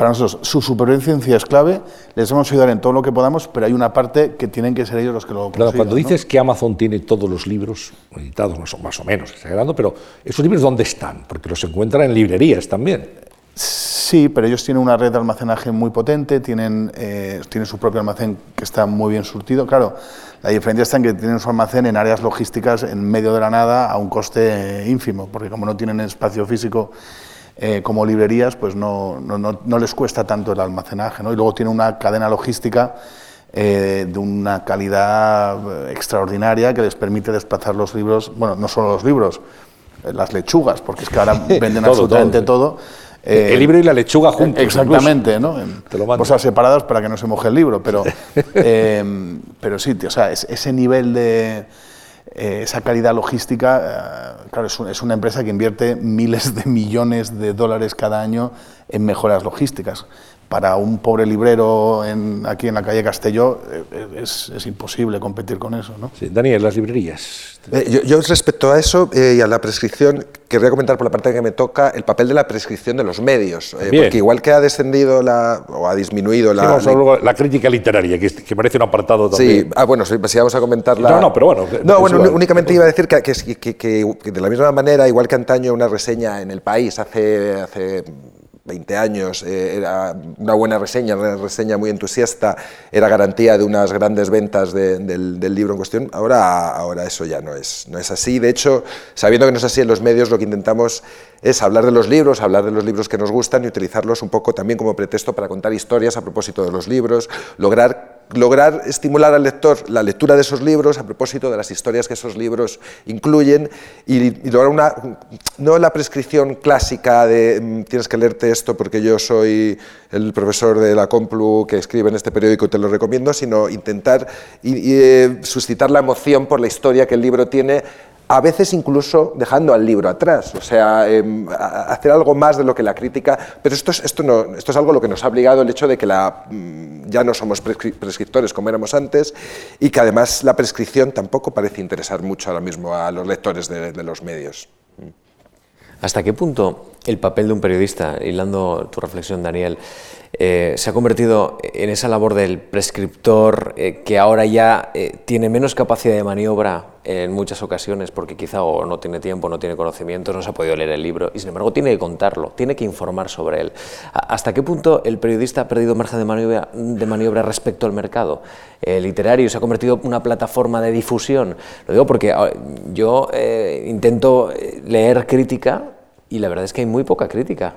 para nosotros su supervivencia es clave, les vamos a ayudar en todo lo que podamos, pero hay una parte que tienen que ser ellos los que lo Claro, cuando dices que Amazon tiene todos los libros editados, más o, más o menos, exagerando, pero ¿esos libros dónde están? Porque los encuentran en librerías también. Sí, pero ellos tienen una red de almacenaje muy potente, tienen, eh, tienen su propio almacén que está muy bien surtido. Claro, la diferencia está en que tienen su almacén en áreas logísticas en medio de la nada a un coste ínfimo, porque como no tienen espacio físico eh, como librerías, pues no, no, no, les cuesta tanto el almacenaje. ¿no? Y luego tiene una cadena logística eh, de una calidad extraordinaria que les permite desplazar los libros, bueno, no solo los libros, eh, las lechugas, porque es que ahora venden absolutamente todo. el libro y la lechuga juntos. Exactamente, ¿no? En cosas separadas para que no se moje el libro, pero, pero sí, o sea, ese nivel de eh, esa calidad logística, eh, claro, es, una empresa que invierte miles de millones de dólares cada año en mejoras logísticas. Para un pobre librero en, aquí en la calle Castelló eh, es, imposible competir con eso. ¿no? Sí, Daniel, las librerías. yo, respecto a eso y a la prescripción, querría comentar por la parte que me toca el papel de la prescripción de los medios. porque igual que ha descendido la, o ha disminuido la... la crítica literaria, que, que, parece un apartado también. Sí, ah, bueno, si, vamos a comentarla... No, no, pero bueno... No, bueno, únicamente iba a decir que, que, de la misma manera, igual que antaño una reseña en El País hace, hace 20 años, eh, era una buena reseña, una reseña muy entusiasta, era garantía de unas grandes ventas del, libro en cuestión. Ahora, ahora eso ya no es, no es así. De hecho, sabiendo que no es así en los medios, lo que intentamos es hablar de los libros, hablar de los libros que nos gustan y utilizarlos un poco también como pretexto para contar historias a propósito de los libros, lograr lograr estimular al lector la lectura de esos libros a propósito de las historias que esos libros incluyen y, lograr una, no la prescripción clásica de mm, tienes que leerte esto porque yo soy el profesor de la Complu que escribe en este periódico y te lo recomiendo, sino intentar y, eh, suscitar la emoción por la historia que el libro tiene a veces incluso dejando al libro atrás, o sea, em, hacer algo más de lo que la crítica, pero esto es, esto, no, esto es algo lo que nos ha obligado el hecho de que la, mm, ya no somos prescriptores como éramos antes y que además la prescripción tampoco parece interesar mucho ahora mismo a los lectores de, de los medios. ¿Hasta qué punto el papel de un periodista, hilando tu reflexión, Daniel, eh, se ha convertido en esa labor del prescriptor eh, que ahora ya eh, tiene menos capacidad de maniobra en muchas ocasiones porque quizá o no tiene tiempo, no tiene conocimientos, no se ha podido leer el libro y sin embargo tiene que contarlo, tiene que informar sobre él. ¿Hasta qué punto el periodista ha perdido margen de maniobra, de maniobra respecto al mercado el literario? ¿Se ha convertido en una plataforma de difusión? Lo digo porque ah, yo intento leer crítica y la verdad es que hay muy poca crítica.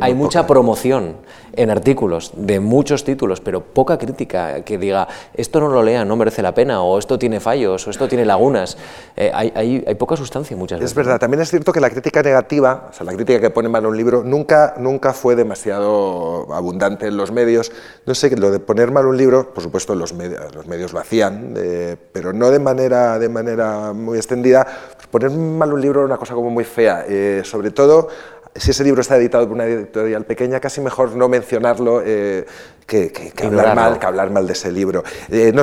hay, mucha promoción en artículos de muchos títulos, pero poca crítica que diga esto no lo lean, no merece la pena, o esto tiene fallos, o esto tiene lagunas. Eh, hay, hay, poca sustancia muchas veces. Es verdad, también es cierto que la crítica negativa, o sea, la crítica que pone mal un libro, nunca, nunca fue demasiado abundante en los medios. No sé, lo de poner mal un libro, por supuesto los, medios, los medios lo hacían, eh, pero no de manera, de manera muy extendida. Poner mal un libro era una cosa como muy fea, eh, sobre todo si ese libro está editado por una editorial pequeña, casi mejor no mencionarlo eh, que, hablar mal, que hablar mal de ese libro. Eh,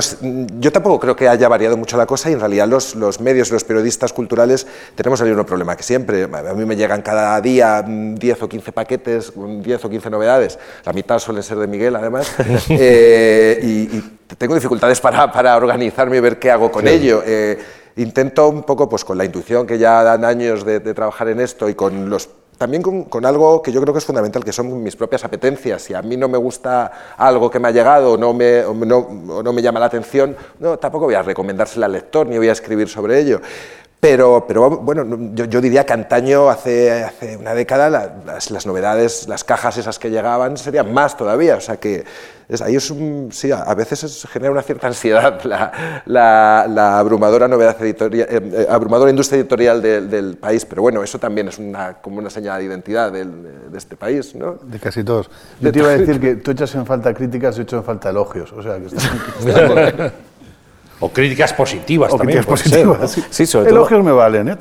yo tampoco creo que haya variado mucho la cosa y en realidad los, los medios, los periodistas culturales tenemos el mismo problema que siempre. A mí me llegan cada día 10 o 15 paquetes, 10 o 15 novedades. La mitad suelen ser de Miguel, además. Eh, y, tengo dificultades para, para, organizarme y ver qué hago con ello intento un poco, pues con la intuición que ya dan años de, trabajar en esto y con los también con, algo que yo creo que es fundamental, que son mis propias apetencias. Si a mí no me gusta algo que me ha llegado o no me, no, no me llama la atención, no, tampoco voy a recomendárselo al lector ni voy a escribir sobre ello. Pero, pero bueno, yo, yo, diría que antaño, hace, hace una década, las, las, novedades, las cajas esas que llegaban serían más todavía. O sea que es, ahí es un, sí, a veces genera una cierta ansiedad la, la, abrumadora novedad editorial, eh, eh, abrumadora industria editorial del país. Pero bueno, eso también es una, como una señal de identidad de este país, ¿no? De casi todos. Yo te iba a decir que tú echas en falta críticas, yo echo en falta elogios. O sea, que está, O críticas positivas o también. Críticas positivas. Sí, sobre Elogios me valen. ¿eh?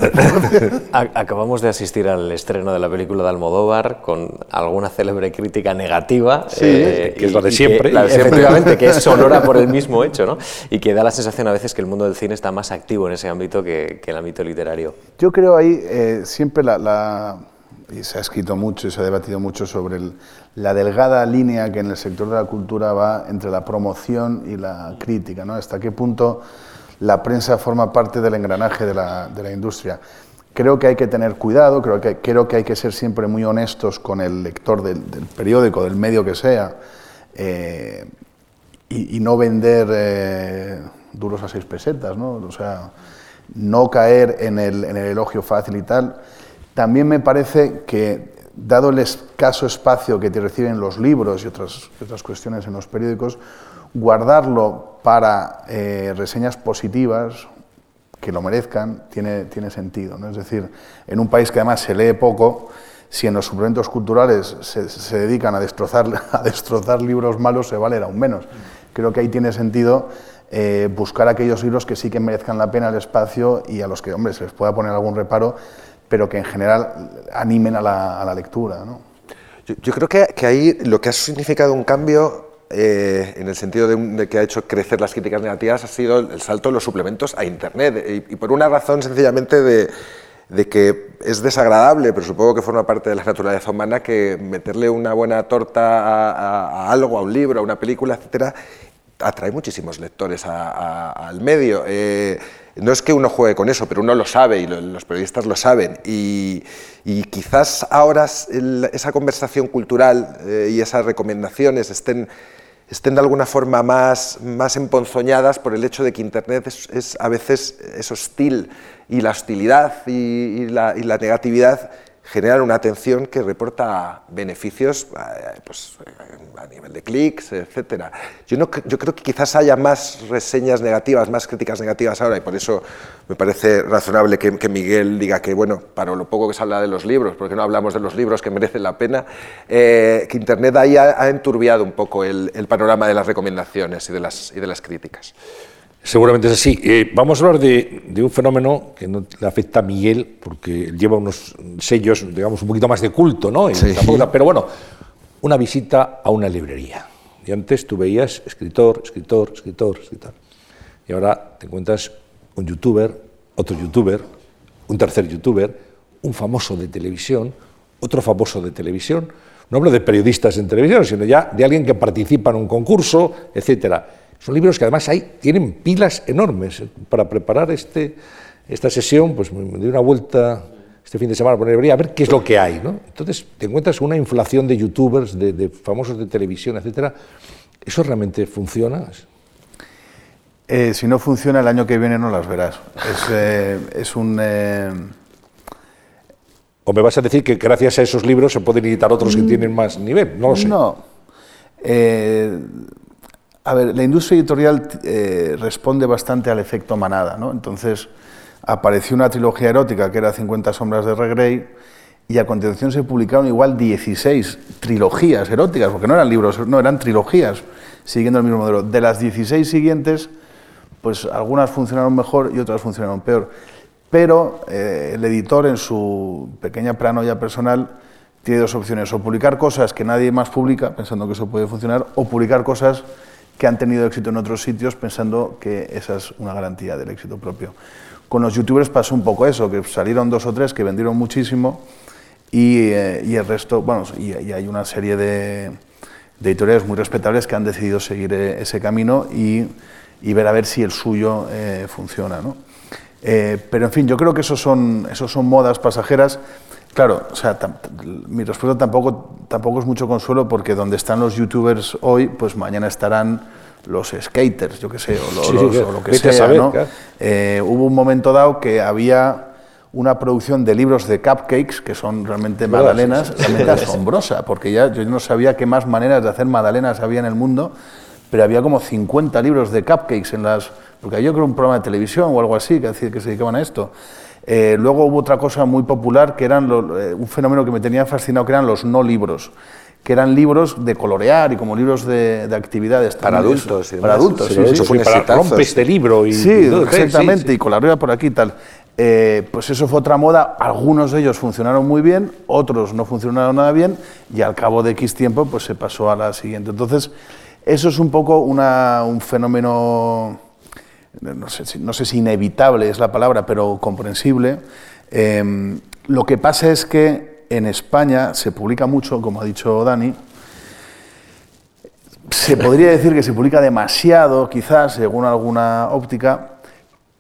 Acabamos de asistir al estreno de la película de Almodóvar con alguna célebre crítica negativa. Sí, eh, que es la de siempre. Que, Efectivamente, que es sonora por el mismo hecho, ¿no? Y que da la sensación a veces que el mundo del cine está más activo en ese ámbito que, que el ámbito literario. Yo creo ahí eh, siempre la, la se ha escrito mucho y se ha debatido mucho sobre la delgada línea que en el sector de la cultura va entre la promoción y la crítica, ¿no? Hasta qué punto la prensa forma parte del engranaje de la, de la industria. Creo que hay que tener cuidado, creo que, creo que hay que ser siempre muy honestos con el lector del, periódico, del medio que sea, eh, y, no vender eh, duros a seis pesetas, ¿no? O sea, no caer en el, en el elogio fácil y tal también me parece que, dado el escaso espacio que te reciben los libros y otras, otras cuestiones en los periódicos, guardarlo para eh, reseñas positivas que lo merezcan tiene, tiene sentido. ¿no? Es decir, en un país que además se lee poco, si en los suplementos culturales se, dedican a destrozar, a destrozar libros malos, se vale aún menos. Creo que ahí tiene sentido eh, buscar aquellos libros que sí que merezcan la pena el espacio y a los que, hombre, se les pueda poner algún reparo, pero que en general animen a la, a la lectura. ¿no? Yo, creo que, que, ahí lo que ha significado un cambio eh, en el sentido de, que ha hecho crecer las críticas negativas ha sido el, salto de los suplementos a Internet y, por una razón sencillamente de, de, que es desagradable, pero supongo que forma parte de la naturaleza humana que meterle una buena torta a, algo, a un libro, a una película, etcétera, atrae muchísimos lectores al medio. Eh, no es que uno juegue con eso, pero uno lo sabe y los periodistas lo saben. Y, quizás ahora esa conversación cultural eh, y esas recomendaciones estén, estén de alguna forma más, más emponzoñadas por el hecho de que Internet es, a veces es hostil y la hostilidad y, la, y la negatividad generan una atención que reporta beneficios eh, pues, a nivel de clics, etc. Yo, no, yo creo que quizás haya más reseñas negativas, más críticas negativas ahora, y por eso me parece razonable que, Miguel diga que, bueno, para lo poco que se habla de los libros, porque no hablamos de los libros que merecen la pena, eh, que Internet ahí ha, enturbiado un poco el, el, panorama de las recomendaciones y de las, y de las críticas. Seguramente es así. Eh, vamos a hablar de, un fenómeno que no le afecta a Miguel, porque lleva unos sellos, digamos, un poquito más de culto, ¿no? pero bueno, una visita a una librería. Y antes tú veías escritor, escritor, escritor, escritor. Y ahora te encuentras un youtuber, otro youtuber, un tercer youtuber, un famoso de televisión, otro famoso de televisión. No hablo de periodistas en televisión, sino ya de alguien que participa en un concurso, etcétera son libros que además hay, tienen pilas enormes. Para preparar este, esta sesión, pues me di una vuelta este fin de semana por librería a ver qué es lo que hay. ¿no? Entonces te encuentras una inflación de youtubers, de, famosos de televisión, etcétera. ¿Eso realmente funciona? Eh, si no funciona, el año que viene no las verás. Es, eh, es un... Eh, ¿O me vas a decir que gracias a esos libros se pueden editar otros que mm. tienen más nivel? No lo sé. No. A ver, la industria editorial eh, responde bastante al efecto manada, ¿no? Entonces apareció una trilogía erótica que era 50 sombras de Regrey y a continuación se publicaron igual 16 trilogías eróticas, porque no eran libros, no, eran trilogías, siguiendo el mismo modelo. De las 16 siguientes, pues algunas funcionaron mejor y otras funcionaron peor. Pero eh, el editor, en su pequeña planoya personal, tiene dos opciones, o publicar cosas que nadie más publica, pensando que eso puede funcionar, o publicar cosas que han tenido éxito en otros sitios pensando que esa es una garantía del éxito propio. Con los youtubers pasó un poco eso, que salieron dos o tres que vendieron muchísimo y, eh, el resto, bueno, y, hay una serie de, editoriales muy respetables que han decidido seguir eh, ese camino y, ver a ver si el suyo eh, funciona. ¿no? pero en fin, yo creo que esos son, esos son modas pasajeras. Claro, o sea, mi respuesta tampoco, tampoco es mucho consuelo porque donde están los youtubers hoy, pues mañana estarán los skaters, yo qué sé, o, lo que sea. ¿no? Eh, hubo un momento dado que había una producción de libros de cupcakes, que son realmente magdalenas, realmente asombrosa, porque ya yo no sabía qué más maneras de hacer magdalenas había en el mundo, pero había como 50 libros de cupcakes en las... Porque yo creo un programa de televisión o algo así que, que se dedicaban a esto. Eh, luego hubo otra cosa muy popular, que eran eh, un fenómeno que me tenía fascinado, que eran los no libros que eran libros de colorear y como libros de, actividades. Para adultos. para adultos, sí, sí, fue para rompe este libro. Y, sí, exactamente, y con la rueda por aquí y tal. Eh, pues eso fue otra moda, algunos de ellos funcionaron muy bien, otros no funcionaron nada bien y al cabo de X tiempo pues se pasó a la siguiente. Entonces, eso es un poco un fenómeno no sé, si inevitable es la palabra, pero comprensible. Em, lo que pasa es que en España se publica mucho, como ha dicho Dani, se podría decir que se publica demasiado, quizás, según alguna óptica,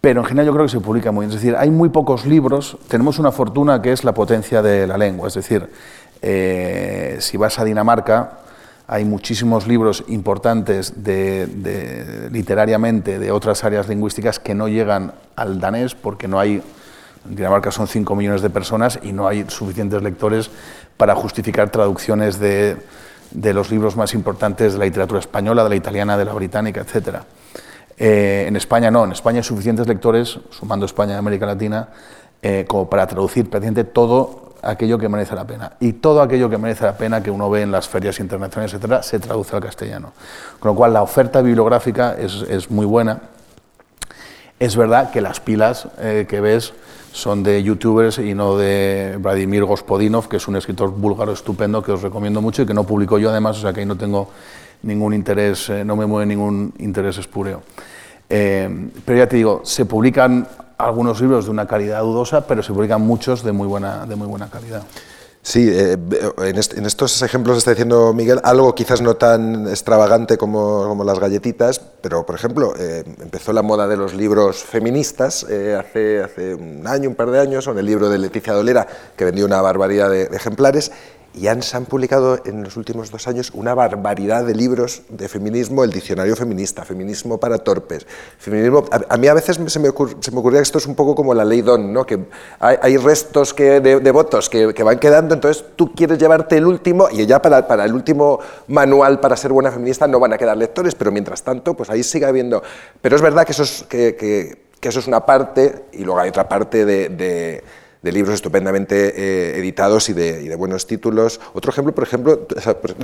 pero en general yo creo que se publica muy bien. Es decir, hay muy pocos libros, tenemos una fortuna que es la potencia de la lengua, es decir, eh, si vas a Dinamarca, hay muchísimos libros importantes literariamente de otras áreas lingüísticas que no llegan al danés porque no hay, en Dinamarca son 5 millones de personas y no hay suficientes lectores para justificar traducciones de de los libros más importantes de la literatura española, de la italiana, de la británica, etc. Eh, en España no, en España hay suficientes lectores, sumando España y América Latina, eh, como para traducir prácticamente todo aquello que merece la pena. Y todo aquello que merece la pena que uno ve en las ferias internacionales, etcétera, se traduce al castellano. Con lo cual la oferta bibliográfica es, es muy buena. Es verdad que las pilas eh, que ves son de youtubers y no de Vladimir Gospodinov, que es un escritor búlgaro estupendo que os recomiendo mucho y que no publico yo además, o sea que ahí no tengo ningún interés, eh, no me mueve ningún interés espúreo. Eh, pero ya te digo, se publican algunos libros de una calidad dudosa, pero se publican muchos de muy buena, de muy buena calidad. Sí, eh, en, estos ejemplos está diciendo Miguel algo quizás no tan extravagante como, las galletitas, pero por ejemplo, eh, empezó la moda de los libros feministas eh, hace, hace un año, un par de años, con el libro de Leticia Dolera, que vendió una barbaridad de ejemplares, y han, se han publicado en los últimos dos años una barbaridad de libros de feminismo, el diccionario feminista, feminismo para torpes, feminismo... A, mí a veces se me, se me, ocurría que esto es un poco como la ley Don, ¿no? que hay, restos que, de, votos que, que, van quedando, entonces tú quieres llevarte el último y ya para, para, el último manual para ser buena feminista no van a quedar lectores, pero mientras tanto, pues ahí sigue habiendo... Pero es verdad que eso es, que, que, eso es una parte y luego hay otra parte de de libros estupendamente eh, editados y de, buenos títulos. Otro ejemplo, por ejemplo,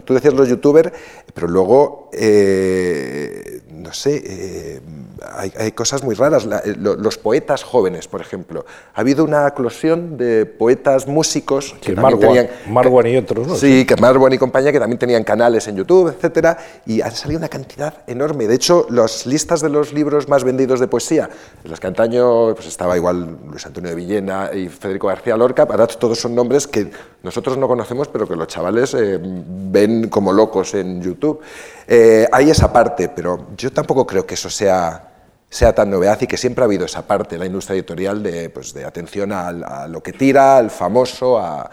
tú decías los youtubers, pero luego, eh, no sé, eh, hay, cosas muy raras. los poetas jóvenes, por ejemplo. Ha habido una eclosión de poetas músicos que, también tenían... Marwan y otros, ¿no? Sí, que Marwan y compañía, que también tenían canales en YouTube, etcétera, y han salido una cantidad enorme. De hecho, las listas de los libros más vendidos de poesía, en las que antaño pues, estaba igual Luis Antonio de Villena y Federico García Lorca, ahora todos son nombres que nosotros no conocemos, pero que los chavales eh, ven como locos en YouTube. Eh, hay esa parte, pero yo tampoco creo que eso sea sea tan novedad y que siempre ha habido esa parte en la industria editorial de, pues, de atención a, lo que tira, al famoso, a,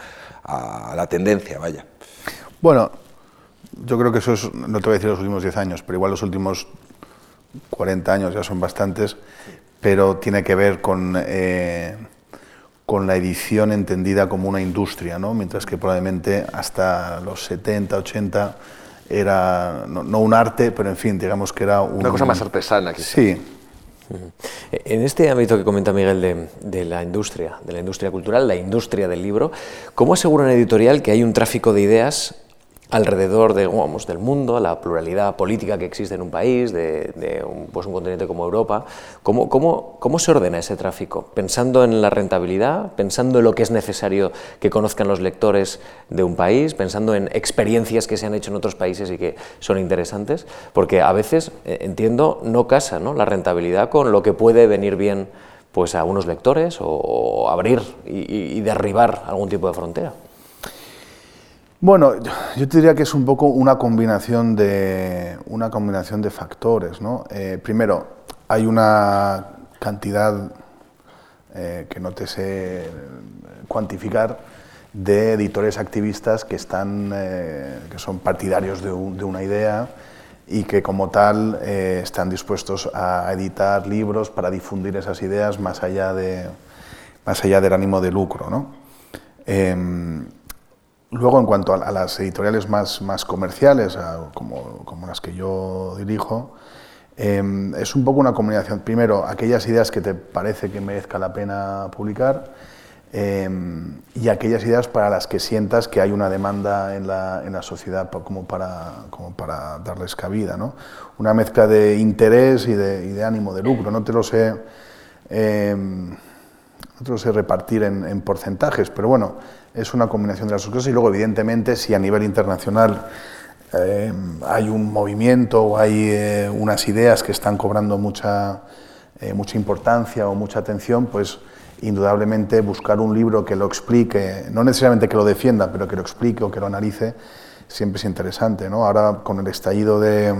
la tendencia, vaya. Bueno, yo creo que eso es, no te voy a decir los últimos 10 años, pero igual los últimos 40 años ya son bastantes, pero tiene que ver con... Eh, con la edición entendida como una industria, ¿no? mientras que probablemente hasta los 70, 80 era no, un arte, pero en fin, digamos que era una cosa más artesana. Quizá. Sí. En este ámbito que comenta Miguel de, la industria, de la industria cultural, la industria del libro, ¿cómo asegura una editorial que hay un tráfico de ideas alrededor de, vamos, del mundo, la pluralidad política que existe en un país, de, un, pues un, continente como Europa. ¿Cómo, cómo, cómo se ordena ese tráfico? ¿Pensando en la rentabilidad? ¿Pensando en lo que es necesario que conozcan los lectores de un país? ¿Pensando en experiencias que se han hecho en otros países y que son interesantes? Porque a veces, eh, entiendo, no casa ¿no? la rentabilidad con lo que puede venir bien pues, a unos lectores o, abrir y derribar algún tipo de frontera. Bueno, yo te diría que es un poco una combinación de, una combinación de factores. ¿no? Eh, primero, hay una cantidad eh, que no te sé cuantificar de editores activistas que, están, eh, que son partidarios de, de, una idea y que como tal están dispuestos a editar libros para difundir esas ideas más allá, de, más allá del ánimo de lucro. ¿no? Luego, en cuanto a, las editoriales más, más comerciales, como, como, las que yo dirijo, em, es un poco una combinación. Primero, aquellas ideas que te parece que merezca la pena publicar em, y aquellas ideas para las que sientas que hay una demanda en la, en la sociedad como para, como para darles cabida. ¿no? Una mezcla de interés y de, y de, ánimo de lucro. No te lo sé, em, lo sé repartir en, en porcentajes, pero bueno es una combinación de las dos cosas y luego evidentemente si a nivel internacional eh, hay un movimiento o hay eh, unas ideas que están cobrando mucha, eh, mucha importancia o mucha atención, pues indudablemente buscar un libro que lo explique, no necesariamente que lo defienda, pero que lo explique o que lo analice, siempre es interesante. ¿no? Ahora con el estallido de,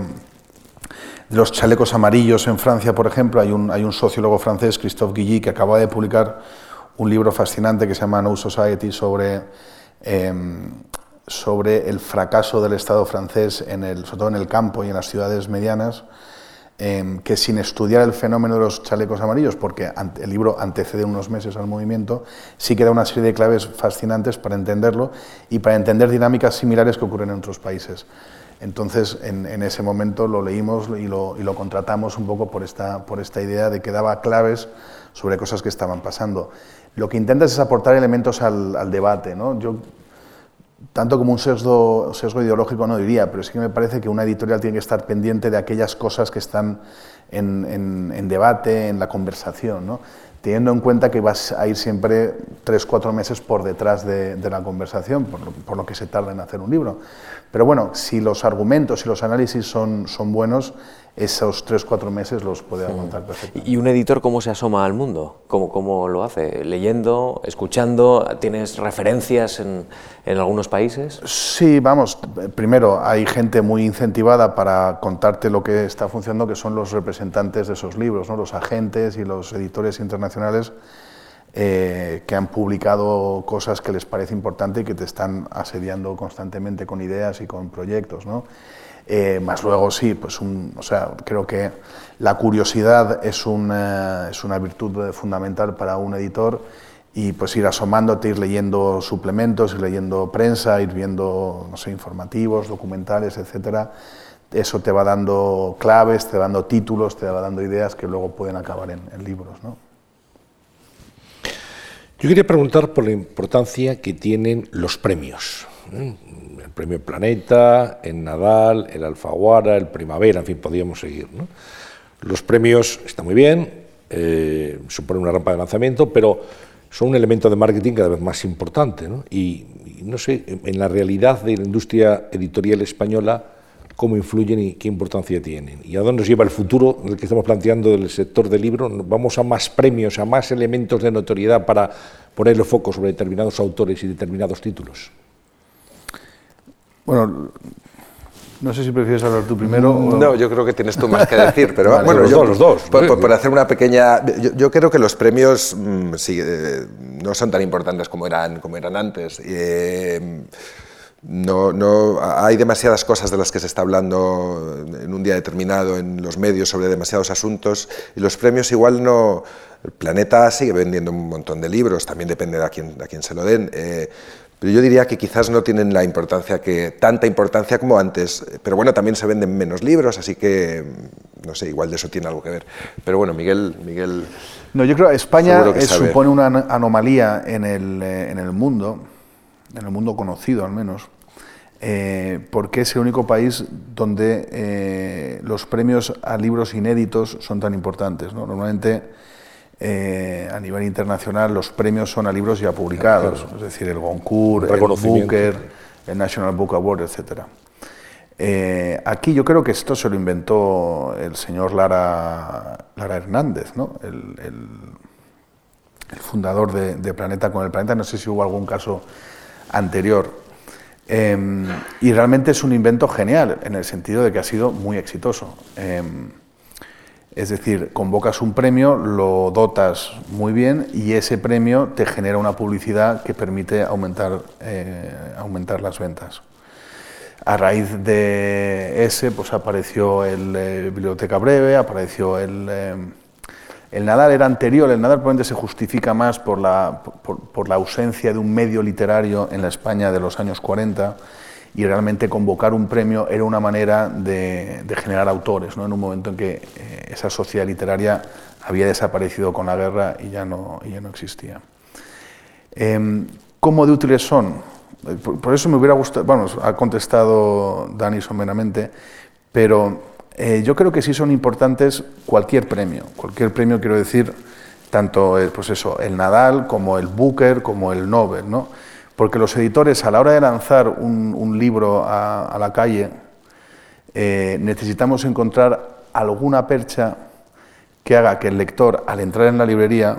de los chalecos amarillos en Francia, por ejemplo, hay un, hay un sociólogo francés, Christophe Guilly, que acaba de publicar un libro fascinante que se llama No Society sobre, em, sobre el fracaso del Estado francés, en el, sobre todo en el campo y en las ciudades medianas, em, que sin estudiar el fenómeno de los chalecos amarillos, porque el libro antecede unos meses al movimiento, sí que da una serie de claves fascinantes para entenderlo y para entender dinámicas similares que ocurren en otros países. Entonces, en, ese momento lo leímos y lo, contratamos un poco por esta, por esta idea de que daba claves sobre cosas que estaban pasando. Lo que intentas es aportar elementos al, debate. ¿no? Yo tanto como un sesgo, sesgo, ideológico no diría, pero sí que me parece que una editorial tiene que estar pendiente de aquellas cosas que están en, debate, en la conversación, ¿no? Teniendo en cuenta que vas a ir siempre tres, cuatro meses por detrás de, la conversación, por lo, por lo, que se tarda en hacer un libro. Pero bueno, si los argumentos y los análisis son, son buenos, esos tres, cuatro meses los puede aguantar perfectamente. ¿Y un editor cómo se asoma al mundo? ¿Cómo, cómo lo hace? ¿Leyendo? ¿Escuchando? ¿Tienes referencias en, en, algunos países? Sí, vamos, primero hay gente muy incentivada para contarte lo que está funcionando, que son los representantes de esos libros, ¿no? los agentes y los editores internacionales eh, que han publicado cosas que les parece importante y que te están asediando constantemente con ideas y con proyectos. ¿no? Eh, más luego sí, pues o sea, creo que la curiosidad es una, es una virtud fundamental para un editor y pues ir asomándote, ir leyendo suplementos, ir leyendo prensa, ir viendo, no sé, informativos, documentales, etcétera. Eso te va dando claves, te va dando títulos, te va dando ideas que luego pueden acabar en, en libros, ¿no? Yo quería preguntar por la importancia que tienen los premios. Premio Planeta, el Nadal, el Alfaguara, el Primavera, en fin, podríamos seguir. Los premios están muy bien, eh, suponen una rampa de lanzamiento, pero son un elemento de marketing cada vez más importante. Y, no sé, en la realidad de la industria editorial española, cómo influyen y qué importancia tienen. ¿Y a dónde nos lleva el futuro en el que estamos planteando del sector del libro? ¿Vamos a más premios, a más elementos de notoriedad para poner el foco sobre determinados autores y determinados títulos? Bueno, no sé si prefieres hablar tú primero. No, yo creo que tienes tú más que decir, pero bueno, los, dos, los dos. Por, hacer una pequeña, yo, creo que los premios mm, eh, no son tan importantes como eran, como eran antes. Eh, no, no, hay demasiadas cosas de las que se está hablando en un día determinado en los medios sobre demasiados asuntos y los premios igual no. El planeta sigue vendiendo un montón de libros, también depende de a quién, a quién se lo den. Eh, pero yo diría que quizás no tienen la importancia que tanta importancia como antes. Pero bueno, también se venden menos libros, así que no sé, igual de eso tiene algo que ver. Pero bueno, Miguel, Miguel. No, yo creo que España supone una anomalía en el, eh, en el mundo, en el mundo conocido al menos. Eh, porque es el único país donde eh, los premios a libros inéditos son tan importantes. ¿no? Normalmente eh, a nivel internacional los premios son a libros ya publicados, es decir, el Goncourt, el Booker, el National Book Award, etc. Eh, aquí yo creo que esto se lo inventó el señor Lara, Lara Hernández, ¿no? el, fundador de, Planeta con el Planeta, no sé si hubo algún caso anterior. Em, y realmente es un invento genial, en el sentido de que ha sido muy exitoso. Es decir, convocas un premio, lo dotas muy bien y ese premio te genera una publicidad que permite aumentar, eh, aumentar las ventas. A raíz de ese, pues apareció el eh, Biblioteca Breve, apareció el, eh, el Nadal, era anterior, el Nadal probablemente se justifica más por la, por la ausencia de un medio literario en la España de los años 40 y realmente convocar un premio era una manera de, generar autores, ¿no? en un momento en que eh, esa sociedad literaria había desaparecido con la guerra y ya no, ya no existía. Eh, ¿Cómo de útiles son? Eh, por, eso me hubiera gustado, bueno, ha contestado Dani someramente, pero eh, yo creo que sí son importantes cualquier premio, cualquier premio quiero decir, tanto pues eso, el Nadal como el Booker, como el Nobel, ¿no? Porque los editores a la hora de lanzar un, libro a, la calle eh, necesitamos encontrar alguna percha que haga que el lector al entrar en la librería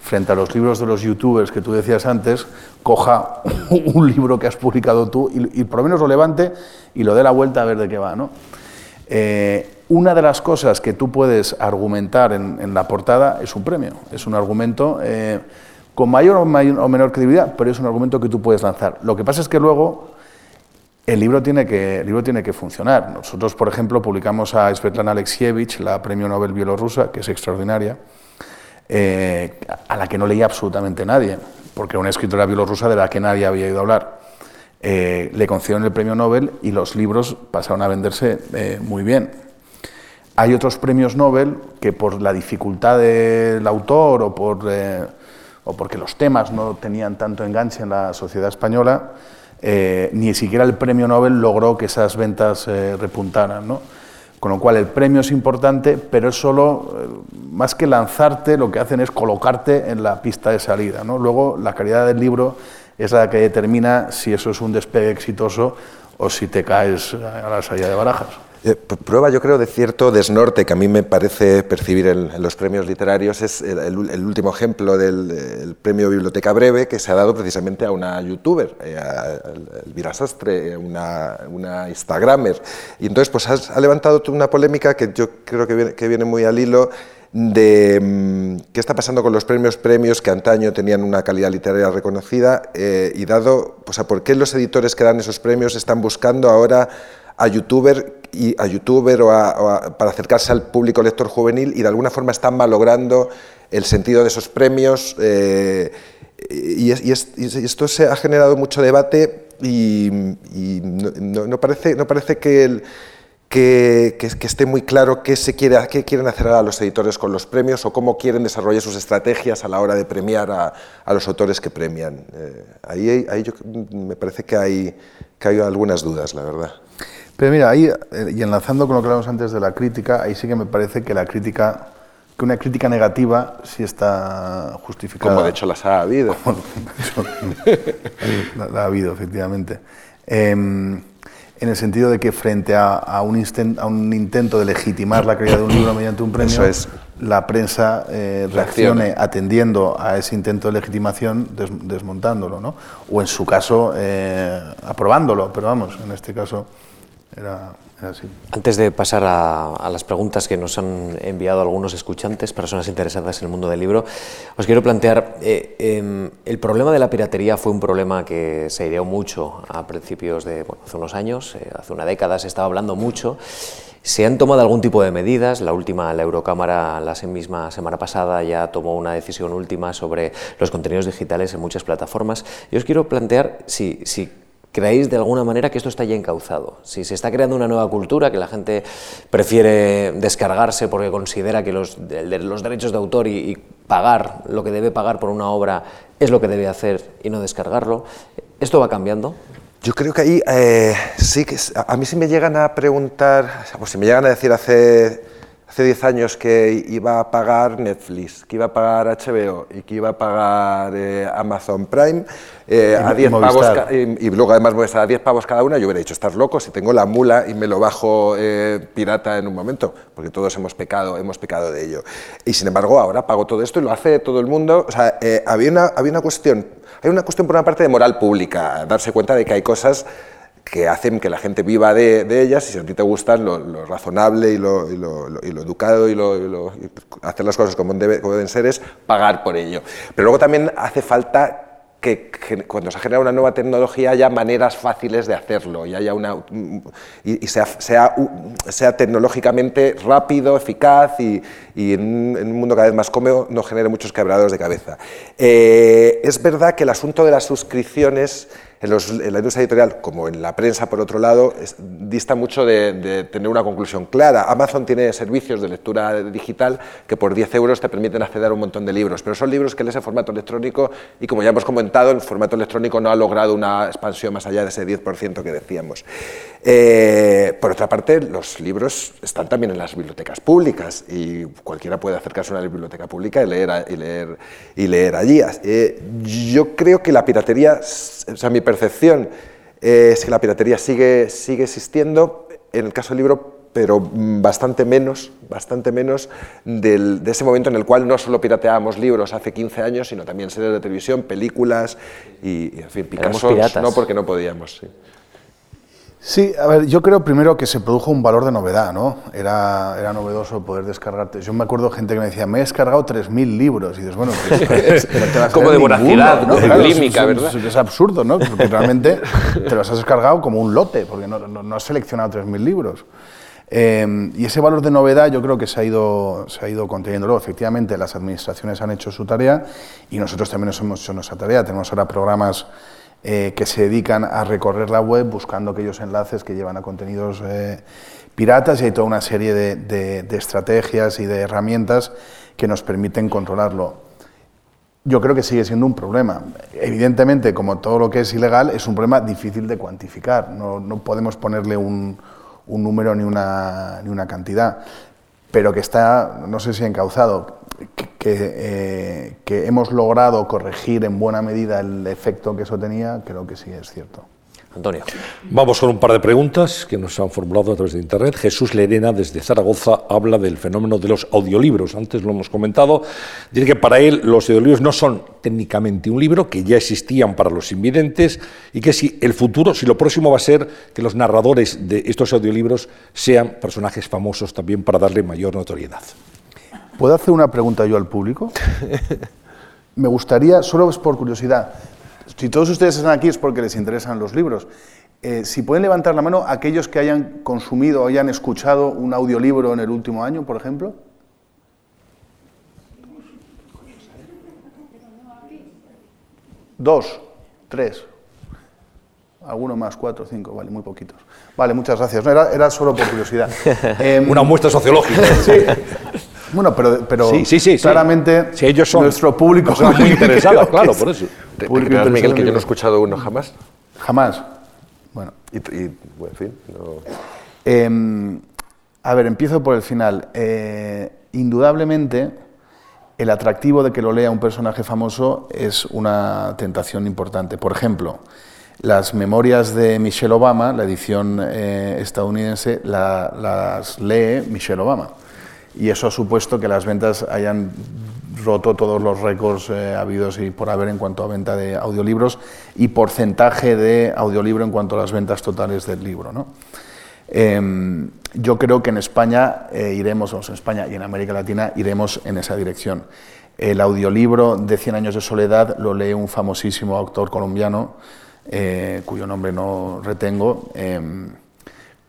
frente a los libros de los youtubers que tú decías antes, coja un libro que has publicado tú y, por lo menos lo levante y lo dé la vuelta a ver de qué va. ¿no? Eh, una de las cosas que tú puedes argumentar en, la portada es un premio, es un argumento eh, con mayor o, menor credibilidad, pero es un argumento que tú puedes lanzar. Lo que pasa es que luego el libro tiene que, el libro tiene que funcionar. Nosotros, por ejemplo, publicamos a Svetlana Alexievich, la premio Nobel bielorrusa, que es extraordinaria, eh, a la que no leía absolutamente nadie, porque era una escritora bielorrusa de la que nadie había oído hablar. Eh, le concedieron el premio Nobel y los libros pasaron a venderse eh, muy bien. Hay otros premios Nobel que por la dificultad del autor o, por, o porque los temas no tenían tanto enganche en la sociedad española, eh, ni siquiera el premio Nobel logró que esas ventas eh, repuntaran. ¿no? Con lo cual el premio es importante, pero es solo, eh, más que lanzarte, lo que hacen es colocarte en la pista de salida. ¿no? Luego la calidad del libro es la que determina si eso es un despegue exitoso o si te caes a la salida de barajas. Eh, prueba, yo creo, de cierto desnorte que a mí me parece percibir en, los premios literarios es el, último ejemplo del premio Biblioteca Breve que se ha dado precisamente a una youtuber, eh, a, Elvira Sastre, una, una, Instagramer. Y entonces pues ha, levantado una polémica que yo creo que viene, que viene muy al hilo de mm, qué está pasando con los premios premios que antaño tenían una calidad literaria reconocida eh, y dado pues, a por qué los editores que dan esos premios están buscando ahora a youtuber y a youtuber o, para acercarse al público lector juvenil y de alguna forma están malogrando el sentido de esos premios eh, y, esto se ha generado mucho debate y, no, parece, no parece que, que, esté muy claro qué, se quiere, qué quieren hacer ahora los editores con los premios o cómo quieren desarrollar sus estrategias a la hora de premiar a, los autores que premian. Eh, ahí, ahí yo, me parece que hay, que hay algunas dudas, la verdad. Pero mira, ahí, eh, y enlazando con lo que hablamos antes de la crítica, ahí sí que me parece que la crítica, que una crítica negativa sí está justificada. Como de hecho las ha habido. la, ha habido, efectivamente. Em, en el sentido de que frente a, un, a, un intento de legitimar la calidad de un libro mediante un premio, es. la prensa eh, reaccione atendiendo a ese intento de legitimación, desmontándolo, ¿no? o en su caso eh, aprobándolo, pero vamos, en este caso era, así. Antes de pasar a, las preguntas que nos han enviado algunos escuchantes, personas interesadas en el mundo del libro, os quiero plantear, eh, em, el problema de la piratería fue un problema que se ideó mucho a principios de, bueno, hace unos años, eh, hace una década se estaba hablando mucho, se han tomado algún tipo de medidas, la última, la Eurocámara, la misma semana pasada ya tomó una decisión última sobre los contenidos digitales en muchas plataformas. Yo os quiero plantear si, si ¿Creéis de alguna manera que esto está ya encauzado? Si se está creando una nueva cultura, que la gente prefiere descargarse porque considera que los, los derechos de autor y, pagar lo que debe pagar por una obra es lo que debe hacer y no descargarlo, ¿esto va cambiando? Yo creo que ahí eh, sí que a mí si me llegan a preguntar, o si me llegan a decir hace hace 10 años que iba a pagar Netflix, que iba a pagar HBO y que iba a pagar eh, Amazon Prime eh, a 10 pavos y, luego además voy a estar a 10 pavos cada una, yo hubiera dicho, estás loco, si tengo la mula y me lo bajo eh, pirata en un momento, porque todos hemos pecado, hemos pecado de ello. Y sin embargo ahora pago todo esto y lo hace todo el mundo. O sea, había, una, había una cuestión, hay una cuestión por una parte de moral pública, darse cuenta de que hay cosas que hacen que la gente viva de, ellas y si a ti te gustan lo, razonable y lo, educado y, lo, hacer las cosas como, deben ser es pagar por ello. Pero luego también hace falta que, cuando se genera una nueva tecnología haya maneras fáciles de hacerlo y, haya una, y, sea, sea, tecnológicamente rápido, eficaz y, en, un mundo cada vez más cómodo no genere muchos quebrados de cabeza. Eh, es verdad que el asunto de las suscripciones en, la industria editorial, como en la prensa, por otro lado, dista mucho de, tener una conclusión clara. Amazon tiene servicios de lectura digital que por 10 euros te permiten acceder a un montón de libros, pero son libros que lees en formato electrónico y, como ya hemos comentado, el formato electrónico no ha logrado una expansión más allá de ese 10% que decíamos. Eh, por otra parte, los libros están también en las bibliotecas públicas y cualquiera puede acercarse a una biblioteca pública y leer, y leer, y leer allí. Eh, yo creo que la piratería, o sea, mi percepción es que la piratería sigue, sigue existiendo, en el caso del libro, pero bastante menos, bastante menos de ese momento en el cual no solo pirateábamos libros hace 15 años, sino también series de televisión, películas y, en fin, Picasso, no porque no podíamos. Sí, a ver, yo creo primero que se produjo un valor de novedad, ¿no? Era, era novedoso poder descargarte. Yo me acuerdo gente que me decía, me he descargado 3.000 libros. Y dices, bueno, pues, no a Como de voracidad, ¿no? Claro, Límica, es, ¿verdad? Es, es absurdo, ¿no? Porque realmente te los has descargado como un lote, porque no, no- no has seleccionado 3.000 libros. Eh, y ese valor de novedad yo creo que se ha ido, se ha ido conteniendo. Luego, efectivamente, las administraciones han hecho su tarea y nosotros también nos hemos hecho nuestra tarea. Tenemos ahora programas eh, que se dedican a recorrer la web buscando aquellos enlaces que llevan a contenidos eh, piratas y hay toda una serie de, de- de estrategias y de herramientas que nos permiten controlarlo. Yo creo que sigue siendo un problema. Evidentemente, como todo lo que es ilegal, es un problema difícil de cuantificar. No, no podemos ponerle un, un número ni una, ni una cantidad, pero que está, no sé si encauzado, que, eh, que hemos logrado corregir en buena medida el efecto que eso tenía, creo que sí es cierto. Antonio. Vamos con un par de preguntas que nos han formulado a través de Internet. Jesús Lerena, desde Zaragoza, habla del fenómeno de los audiolibros. Antes lo hemos comentado. Dice que para él los audiolibros no son técnicamente un libro, que ya existían para los invidentes, y que si el futuro, si lo próximo va a ser que los narradores de estos audiolibros sean personajes famosos también para darle mayor notoriedad. ¿Puedo hacer una pregunta yo al público? Me gustaría, solo es por curiosidad, si todos ustedes están aquí es porque les interesan los libros. Eh, si pueden levantar la mano aquellos que hayan consumido o hayan escuchado un audiolibro en el último año, por ejemplo. Dos, tres. Alguno más, cuatro, cinco, vale, muy poquitos. Vale, muchas gracias. No, era, era solo por curiosidad. Em, Una muestra sociológica. Sí. Bueno, pero, pero Sí, sí, sí, sí. claramente Si ellos son nuestro público personas muy interesadas, creo claro, por es- eso. ¿Te, te creas, Miguel, interesado que yo no he escuchado uno jamás? Jamás. Bueno. Y, y, bueno, en fin, no... Eh, a ver, empiezo por el final. Eh, indudablemente, el atractivo de que lo lea un personaje famoso es una tentación importante. Por ejemplo, las memorias de Michelle Obama, la edición eh, estadounidense, la- las lee Michelle Obama. Y eso ha supuesto que las ventas hayan roto todos los récords eh, habidos y por haber en cuanto a venta de audiolibros y porcentaje de audiolibro en cuanto a las ventas totales del libro. ¿no? Eh, yo creo que en España eh, iremos, o en España y en América Latina iremos en esa dirección. El audiolibro de Cien años de soledad lo lee un famosísimo autor colombiano, eh, cuyo nombre no retengo, eh,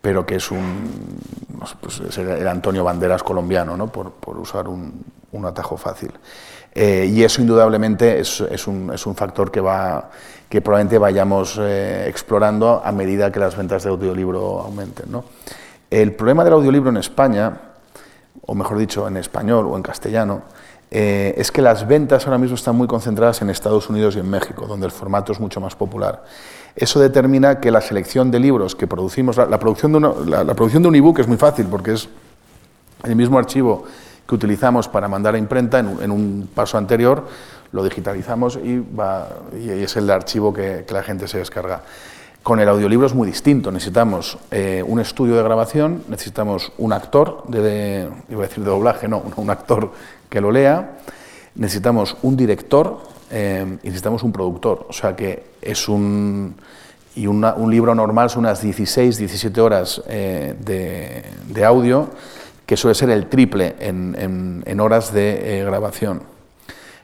pero que es un, pues Antonio Banderas colombiano, ¿no? por, por usar un, un atajo fácil. Eh, y eso indudablemente es, es, un, es un factor que, va, que probablemente vayamos eh, explorando a medida que las ventas de audiolibro aumenten. ¿no? El problema del audiolibro en España, o mejor dicho, en español o en castellano, eh, es que las ventas ahora mismo están muy concentradas en Estados Unidos y en México, donde el formato es mucho más popular. Eso determina que la selección de libros que producimos, la, producción, de la- producción de un ebook es muy fácil porque es el mismo archivo que utilizamos para mandar a imprenta en un, paso anterior, lo digitalizamos y, es el archivo que la gente se descarga. Con el audiolibro es muy distinto, necesitamos eh, un estudio de grabación, necesitamos un actor, de, iba a decir de doblaje, no, un, actor que lo lea, necesitamos un director eh, y necesitamos un productor, o sea que es un... Y un libro normal son unas 16, 17 horas eh, de, de audio, que suele ser el triple en, horas de grabación.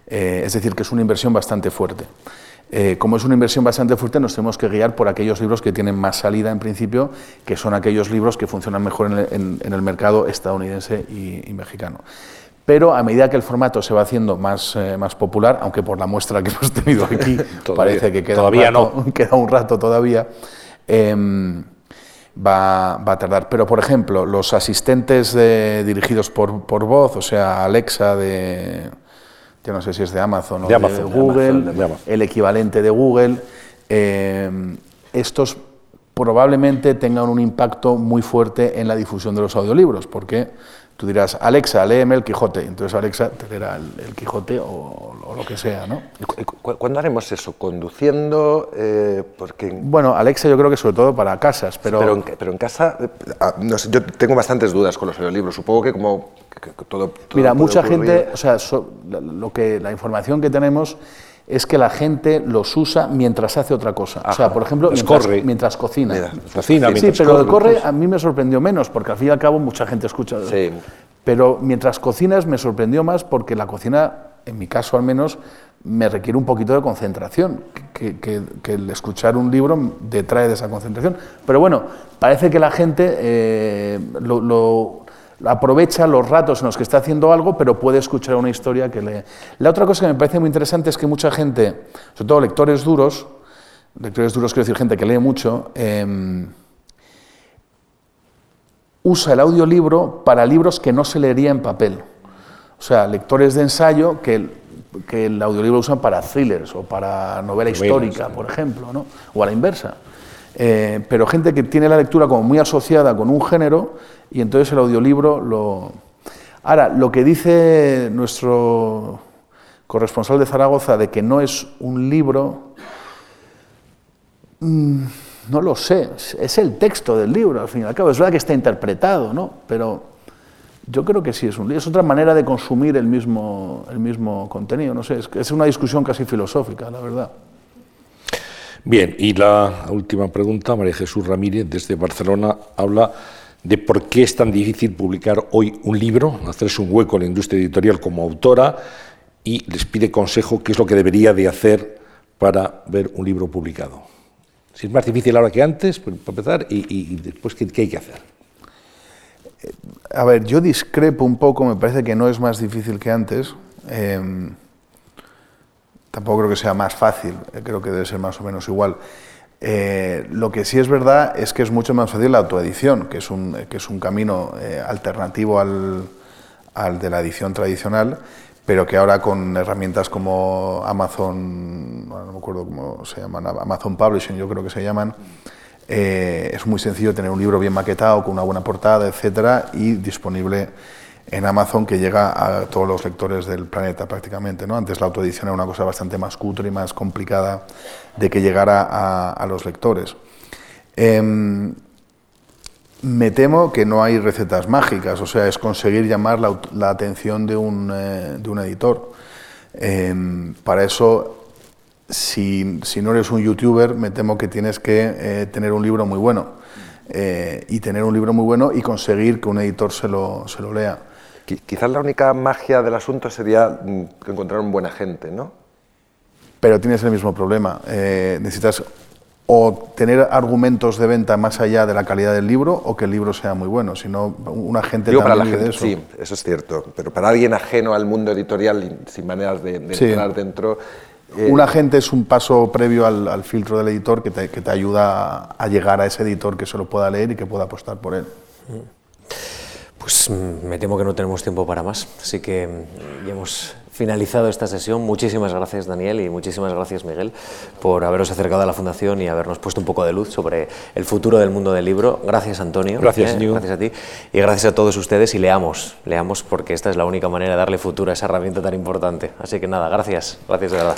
Es decir, que es una inversión bastante fuerte. Eh, como es una inversión bastante fuerte, nos tenemos que guiar por aquellos libros que tienen más salida en principio, que son aquellos libros que funcionan mejor en el, en- en el mercado estadounidense y, y mexicano. Pero a medida que el formato se va haciendo más, eh, más popular, aunque por la muestra que hemos tenido aquí Todavía- parece que queda, todavía un rato, queda un rato todavía, em, va, va a tardar. Pero, por ejemplo, los asistentes de- dirigidos por, por voz, o sea, Alexa de, yo no sé si es de Amazon o De Amazon, de Google, Amazon, de Amazon. el equivalente de Google, eh, estos probablemente tengan un impacto muy fuerte en la difusión de los audiolibros, porque tú dirás, Alexa, léeme el Quijote, entonces Alexa te leerá el, el Quijote o, o lo que sea, ¿no? ¿Y cu- y cu- ¿Cuándo haremos eso? ¿Conduciendo? Eh, porque... Bueno, Alexa yo creo que sobre todo para casas, pero... Pero en, pero en casa, eh, ah, no sé, yo tengo bastantes dudas con los audiolibros. Supongo que como que- que todo, todo Mira, mucha ocurrir. gente, o sea, so- lo que, la información que tenemos es que la gente los usa mientras hace otra cosa. O sea, por ejemplo, mientras, mientras cocina. cocina sí, pero el corre a mí me sorprendió menos, porque al fin y al cabo mucha gente escucha. Sí. Pero mientras cocinas me sorprendió más porque la cocina, en mi caso al menos, me requiere un poquito de concentración, que, el escuchar un libro detrae de esa concentración. Pero bueno, parece que la gente eh, lo, aprovecha los ratos en los que está haciendo algo, pero puede escuchar una historia que lee. La otra cosa que me parece muy interesante es que mucha gente, sobre todo lectores duros, lectores duros quiero decir gente que lee mucho, em, usa el audiolibro para libros que no se leería en papel. O sea, lectores de ensayo que, que el audiolibro usan para thrillers o para novela histórica, por ejemplo, ¿no? o a la inversa. Eh, pero gente que tiene la lectura como muy asociada con un género y entonces el audiolibro lo... Ahora, lo que dice nuestro corresponsal de Zaragoza de que no es un libro... Mm, no lo sé, es el texto del libro, al fin y al cabo. Es verdad que está interpretado, ¿no? Pero yo creo que sí es un libro. Es otra manera de consumir el mismo, el mismo contenido, no sé. Es, es una discusión casi filosófica, la verdad. Bien, y la última pregunta, María Jesús Ramírez, desde Barcelona, habla de por qué es tan difícil publicar hoy un libro, hacerse un hueco en la industria editorial como autora, y les pide consejo qué es lo que debería de hacer para ver un libro publicado. Si es más difícil ahora que antes, pues, para empezar, y, después, ¿qué, hay que hacer? A ver, yo discrepo un poco, me parece que no es más difícil que antes. Em, tampoco creo que sea más fácil, eh, creo que debe ser más o menos igual. Eh, lo que sí es verdad es que es mucho más fácil la autoedición, que es un, que es un camino eh, alternativo al, al, de la edición tradicional, pero que ahora con herramientas como Amazon, no me acuerdo cómo se llaman, Amazon Publishing yo creo que se llaman, es muy sencillo tener un libro bien maquetado, con una buena portada, etcétera, y disponible en Amazon que llega a todos los lectores del planeta prácticamente. ¿no? Antes la autoedición era una cosa bastante más cutre y más complicada de que llegara a, los lectores. Em, me temo que no hay recetas mágicas, o sea, es conseguir llamar la, atención de un, eh, de un editor. Em, para eso, si, si, no eres un youtuber, me temo que tienes que eh, tener un libro muy bueno. Eh, y tener un libro muy bueno y conseguir que un editor se lo, se lo lea. Quizás la única magia del asunto sería mm, encontrar un buen agente, ¿no? Pero tienes el mismo problema. necesitas o tener argumentos de venta más allá de la calidad del libro o que el libro sea muy bueno, sino una gente Digo, para la gente, eso. Sí, eso es cierto, pero para alguien ajeno al mundo editorial sin maneras de, entrar dentro... Eh, un agente es un paso previo al, filtro del editor que te, que te, ayuda a llegar a ese editor que se lo pueda leer y que pueda apostar por él. Pues mm, me temo que no tenemos tiempo para más, así que mm, ya hemos finalizado esta sesión. Muchísimas gracias, Daniel, y muchísimas gracias, Miguel, por haberos acercado a la Fundación y habernos puesto un poco de luz sobre el futuro del mundo del libro. Gracias, Antonio. Gracias, ¿eh? Gracias a ti. Y gracias a todos ustedes y leamos, leamos porque esta es la única manera de darle futuro a esa herramienta tan importante. Así que nada, gracias. Gracias de verdad.